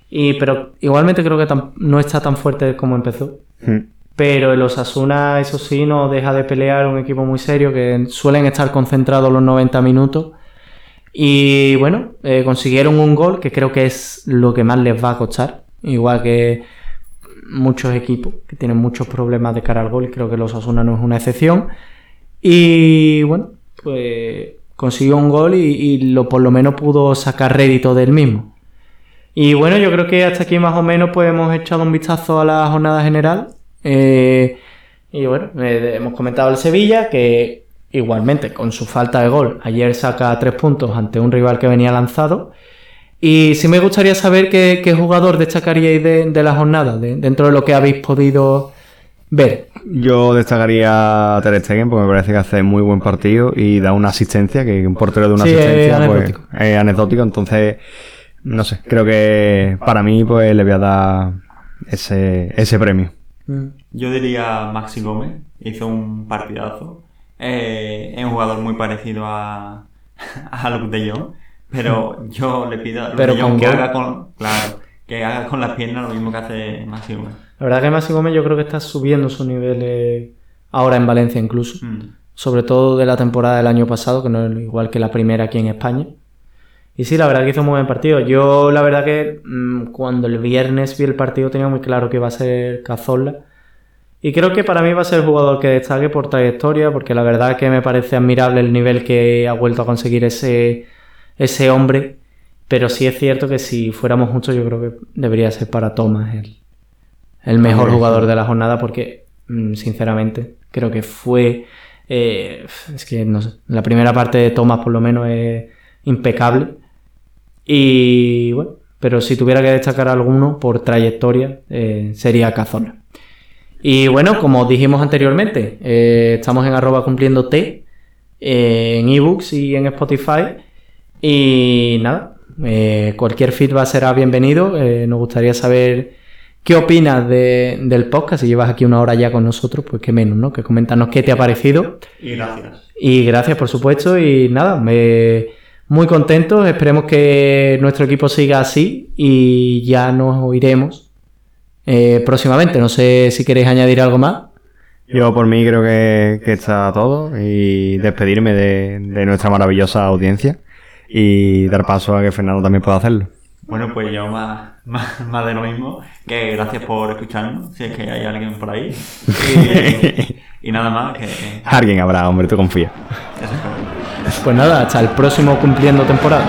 S2: Y, pero igualmente creo que no está tan fuerte como empezó. Mm. Pero el Osasuna, eso sí, no deja de pelear, un equipo muy serio que suelen estar concentrados los 90 minutos. Y bueno, eh, consiguieron un gol que creo que es lo que más les va a costar. Igual que muchos equipos que tienen muchos problemas de cara al gol y creo que los Osasuna no es una excepción. Y bueno, pues consiguió un gol y, lo, por lo menos pudo sacar rédito del mismo. Y bueno, yo creo que hasta aquí más o menos pues hemos echado un vistazo a la jornada general. Eh, y bueno, eh, hemos comentado el Sevilla, que igualmente con su falta de gol, ayer saca tres puntos ante un rival que venía lanzado. Y sí me gustaría saber qué, jugador destacaríais de, la jornada, dentro de lo que habéis podido ver.
S1: Yo destacaría a Ter Stegen porque me parece que hace muy buen partido y da una asistencia, que un portero de una asistencia es pues, anecdótico. es anecdótico. Entonces, no sé, creo que para mí pues le voy a dar ese, ese premio.
S3: Yo diría Maxi Gómez, hizo un partidazo. Eh, es un jugador muy parecido a, a Luke de Jong, pero yo le pido a Luke de Jong que haga, con, claro, que haga con las piernas lo mismo que hace Maxi Gómez.
S2: La verdad que Maxi Gómez yo creo que está subiendo su nivel ahora en Valencia incluso. Mm. Sobre todo de la temporada del año pasado, que no es igual que la primera aquí en España. Y sí, la verdad que hizo un muy buen partido. Yo, la verdad que mm, cuando el viernes vi el partido tenía muy claro que iba a ser Cazorla. Y creo que para mí va a ser el jugador que destaque por trayectoria, porque la verdad que me parece admirable el nivel que ha vuelto a conseguir ese, ese hombre. Pero sí es cierto que si fuéramos muchos, yo creo que debería ser para Thomas el, el mejor jugador de la jornada, porque mm, sinceramente creo que fue. Eh, es que no sé, la primera parte de Thomas por lo menos es impecable. Y bueno, pero si tuviera que destacar alguno por trayectoria, eh, sería Cazorla. Y bueno, como dijimos anteriormente, eh, estamos en arroba cumpliendo T, eh, en ebooks y en Spotify. Y nada, cualquier feedback será bienvenido. nos gustaría saber qué opinas del podcast. Si llevas aquí una hora ya con nosotros, pues qué menos, ¿no? Que comentarnos qué te ha parecido.
S3: Y gracias.
S2: Y gracias, por supuesto. Y nada, me muy contentos. Esperemos que nuestro equipo siga así y ya nos oiremos eh, próximamente. No sé si queréis añadir algo más.
S1: Yo por mí creo que, está todo y despedirme de, nuestra maravillosa audiencia y dar paso a que Fernando también pueda hacerlo.
S3: Bueno, pues yo más, más, de lo mismo, que gracias por escucharnos, si es que hay alguien por ahí. Y, nada más que...
S1: Alguien habrá, hombre, tú confía.
S2: Pues nada, hasta el próximo cumpliendo temporada.